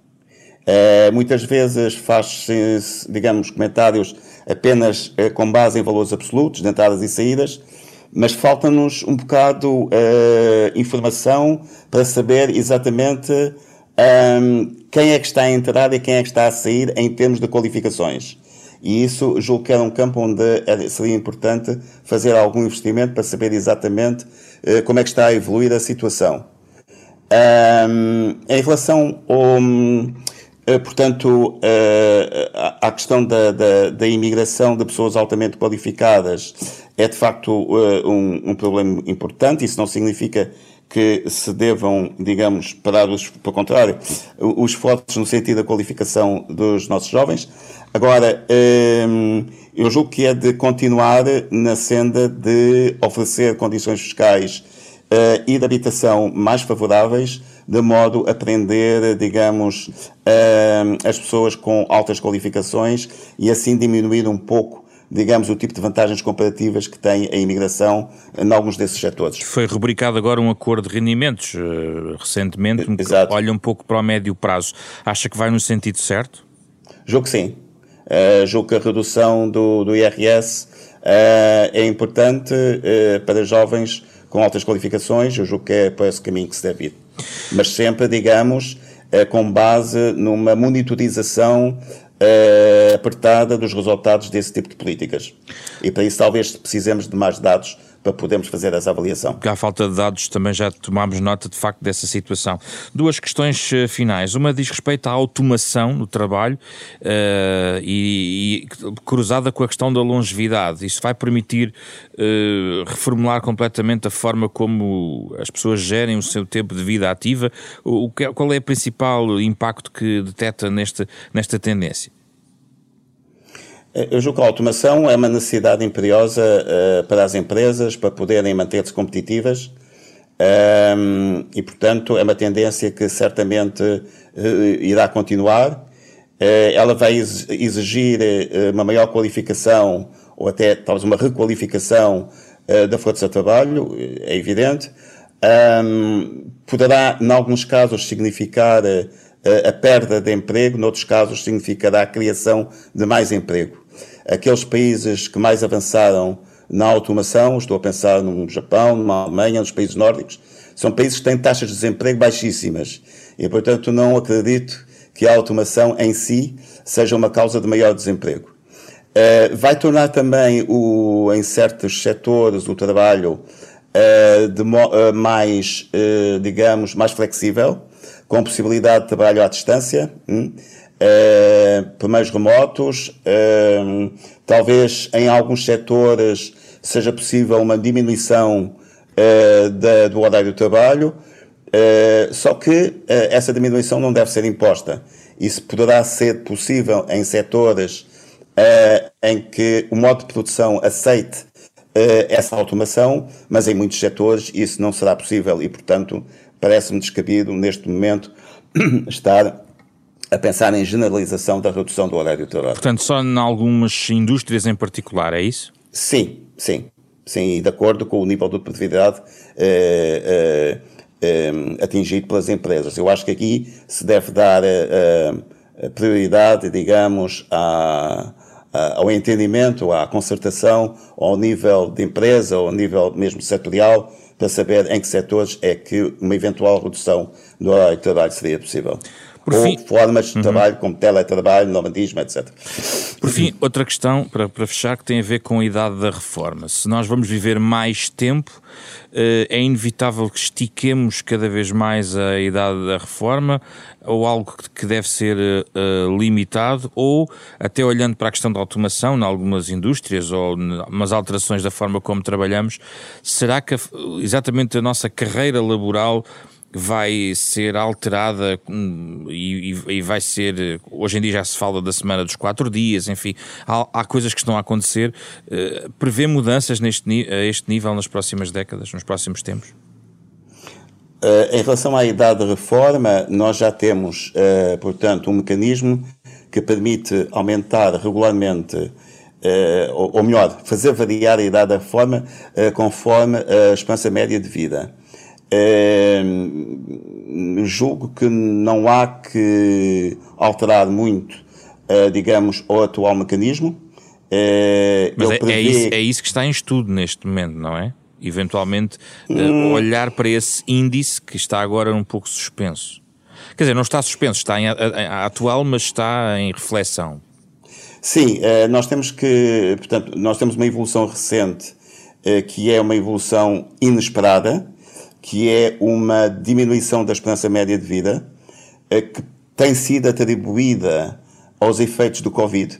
muitas vezes faz-se, digamos, comentários apenas uh, com base em valores absolutos, de entradas e saídas, mas falta-nos um bocado uh, informação para saber exatamente um, ehm, quem é que está a entrar e quem é que está a sair em termos de qualificações. E isso julgo que era um campo onde seria importante fazer algum investimento para saber exatamente uh, como é que está a evoluir a situação. Um, ehm, em relação ao eh, portanto, eh, a questão da, da, da, imigração de pessoas altamente qualificadas é de facto eh, um, um, problema importante. Isso não significa que se devam, digamos, parar os, pelo contrário, os esforços no sentido da qualificação dos nossos jovens. Agora, eu julgo que é de continuar na senda de oferecer condições fiscais e de habitação mais favoráveis de modo a prender, digamos, as pessoas com altas qualificações e assim diminuir um pouco digamos, o tipo de vantagens comparativas que tem a imigração em alguns desses setores.
Foi rubricado agora um acordo de rendimentos uh, recentemente, que olha um pouco para o médio prazo. Acha que vai no sentido certo?
Julgo que sim. Uh, julgo que a redução do, do IRS uh, é importante para jovens com altas qualificações. Eu julgo que é para esse caminho que se deve ir mas sempre, digamos, com base numa monitorização uh, apertada dos resultados desse tipo de políticas. E para isso talvez precisemos de mais dados para podermos fazer essa avaliação.
Porque há falta de dados, também já tomámos nota de facto dessa situação. Duas questões uh, finais. Uma diz respeito à automação no trabalho uh, e, e, cruzada com a questão da longevidade. Isso vai permitir uh, reformular completamente a forma como as pessoas gerem o seu tempo de vida ativa. O, qual é o principal impacto que detecta nesta, nesta tendência?
Eu julgo que a automação é uma necessidade imperiosa uh, para as empresas para poderem manter-se competitivas um, e, portanto, é uma tendência que certamente uh, irá continuar. Uh, ela vai exigir uma maior qualificação ou até talvez uma requalificação da força de trabalho, é evidente. Um, poderá, em alguns casos, significar a perda de emprego, noutros casos, significará a criação de mais emprego aqueles países que mais avançaram na automação, estou a pensar no Japão, na Alemanha, nos países nórdicos, são países que têm taxas de desemprego baixíssimas. E, portanto, não acredito que a automação em si seja uma causa de maior desemprego. Uh, vai tornar também, o, em certos setores, o trabalho uh, de, uh, mais, digamos, mais flexível, com possibilidade de trabalho à distância. Hum? Uh, por meios remotos, uh, talvez em alguns setores seja possível uma diminuição uh, da, do horário de trabalho, só que essa diminuição não deve ser imposta. Isso poderá ser possível em setores em que o modo de produção aceite essa automação, mas em muitos setores isso não será possível e, portanto, parece-me descabido neste momento <clears throat> estar a pensar em generalização da redução do horário de trabalho.
Portanto, só em algumas indústrias em particular, é isso?
Sim, sim. Sim, de acordo com o nível de produtividade eh, eh, eh, atingido pelas empresas. Eu acho que aqui se deve dar eh, eh, prioridade, digamos, à, ao entendimento, à concertação, ao nível de empresa, ao nível mesmo setorial, para saber em que setores é que uma eventual redução do horário de trabalho seria possível. Por ou fim... formas de uhum. trabalho como teletrabalho, nomadismo, etc.
Por fim, outra questão para, para fechar que tem a ver com a idade da reforma. Se nós vamos viver mais tempo, eh, é inevitável que estiquemos cada vez mais a idade da reforma ou algo que deve ser uh, limitado ou até olhando para a questão da automação em algumas indústrias ou umas alterações da forma como trabalhamos, será que exatamente a nossa carreira laboral vai ser alterada hum, e, e, vai ser. Hoje em dia já se fala da semana dos quatro dias, enfim, há, há coisas que estão a acontecer. Uh, prevê mudanças neste, a este nível nas próximas décadas, nos próximos tempos?
Uh, em relação à idade de reforma, nós já temos, uh, portanto, um mecanismo que permite aumentar regularmente Uh, ou, ou, melhor, fazer variar a idade da reforma uh, conforme a esperança média de vida. É, julgo que não há que alterar muito, é, digamos, o atual mecanismo.
É, Mas é, prevê... isso, é, isso, que está em estudo neste momento, não é? Eventualmente hum... olhar para esse índice que está agora um pouco suspenso. Quer dizer, não está suspenso, está em, a, a, atual, mas está em reflexão.
Sim, nós temos que, portanto, nós temos uma evolução recente que é uma evolução inesperada, que é uma diminuição da esperança média de vida eh, que tem sido atribuída aos efeitos do Covid.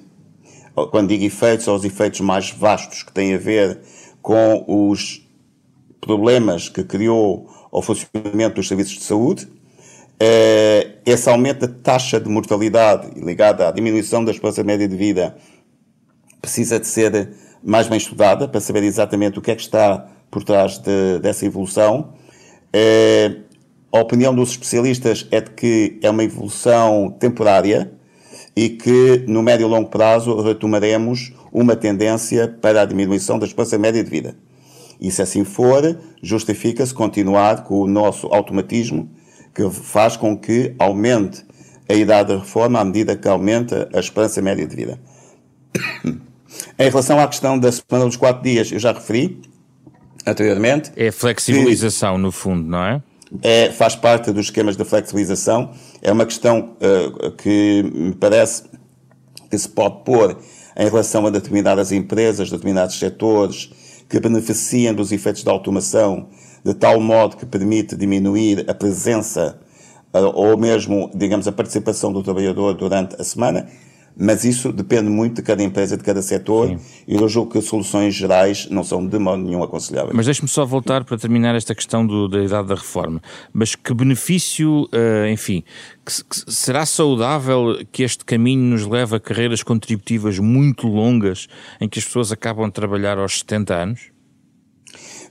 Quando digo efeitos, aos efeitos mais vastos que têm a ver com os problemas que criou ao funcionamento dos serviços de saúde, eh, esse aumento da taxa de mortalidade ligada à diminuição da esperança média de vida precisa de ser mais bem estudada para saber exatamente o que é que está por trás de, dessa evolução é, a opinião dos especialistas é de que é uma evolução temporária e que no médio e longo prazo retomaremos uma tendência para a diminuição da esperança média de vida. E se assim for, justifica-se continuar com o nosso automatismo que faz com que aumente a idade da reforma à medida que aumenta a esperança média de vida. <coughs> em relação à questão da semana dos quatro dias, eu já referi, anteriormente.
É flexibilização, que, no fundo, não é?
é, faz parte dos esquemas de flexibilização. É uma questão uh, que me parece que se pode pôr em relação a determinadas empresas, determinados setores que beneficiam dos efeitos da automação de tal modo que permite diminuir a presença uh, ou mesmo, digamos, a participação do trabalhador durante a semana mas isso depende muito de cada empresa, de cada setor, Sim. e eu julgo que soluções gerais não são de modo nenhum aconselháveis.
Mas deixe-me só voltar para terminar esta questão do, da idade da reforma. Mas que benefício, uh, enfim, que, que será saudável que este caminho nos leve a carreiras contributivas muito longas, em que as pessoas acabam de trabalhar aos 70 anos?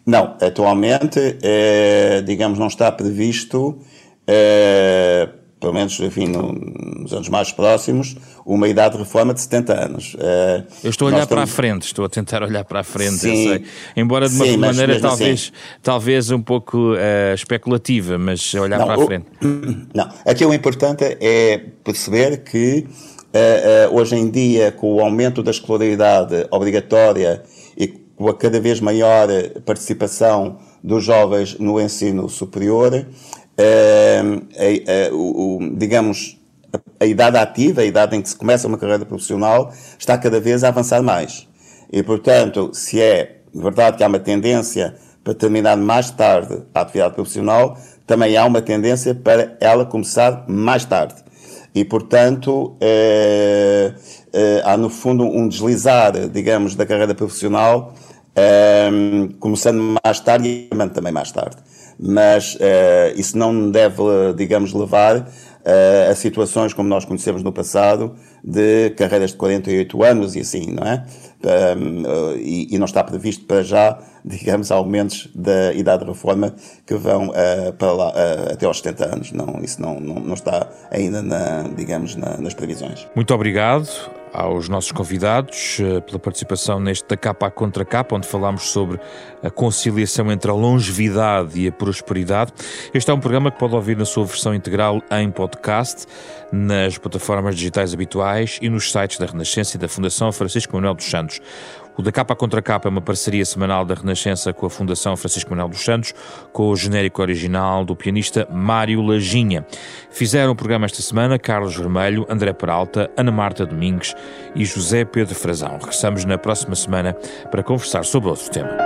Não, atualmente, é, digamos, não está previsto. É, pelo menos, enfim, nos anos mais próximos, uma idade de reforma de 70 anos.
Uh, eu estou a olhar para a frente, estou a tentar olhar para a frente, sim, embora de uma sim, maneira assim- talvez, assim, talvez um pouco uh, especulativa, mas olhar não, para a frente. <clears throat>
Não, aqui o importante é perceber que uh, hoje em dia, com o aumento da escolaridade obrigatória e com a cada vez maior participação dos jovens no ensino superior, uh, o, o, digamos, a, a, idade ativa, a idade em que se começa uma carreira profissional, está cada vez a avançar mais. E, portanto, se é verdade que há uma tendência para terminar mais tarde a atividade profissional, também há uma tendência para ela começar mais tarde. E, portanto, há no fundo um deslizar, digamos, da carreira profissional, começando mais tarde e também mais tarde mas uh, isso não deve, digamos, levar uh, a situações como nós conhecemos no passado, de carreiras de 48 anos e assim, não é? uh, e, e, não está previsto para já, <laughs> digamos, aumentos da idade de reforma que vão para lá, até aos 70 anos. Não, isso não, não, não está ainda, na, digamos, na, nas previsões.
Muito obrigado aos nossos convidados eh, pela participação neste da capa à contra capa, onde falámos sobre a conciliação entre a longevidade e a prosperidade. Este é um programa que pode ouvir na sua versão integral em podcast, nas plataformas digitais habituais e nos sites da Renascença e da Fundação Francisco Manuel dos Santos. O da Capa Contra Capa é uma parceria semanal da Renascença com a Fundação Francisco Manuel dos Santos, com o genérico original do pianista Mário Lajinha. Fizeram o programa esta semana Carlos Vermelho, André Peralta, Ana Marta Domingues e José Pedro Frazão. Regressamos na próxima semana para conversar sobre outro tema.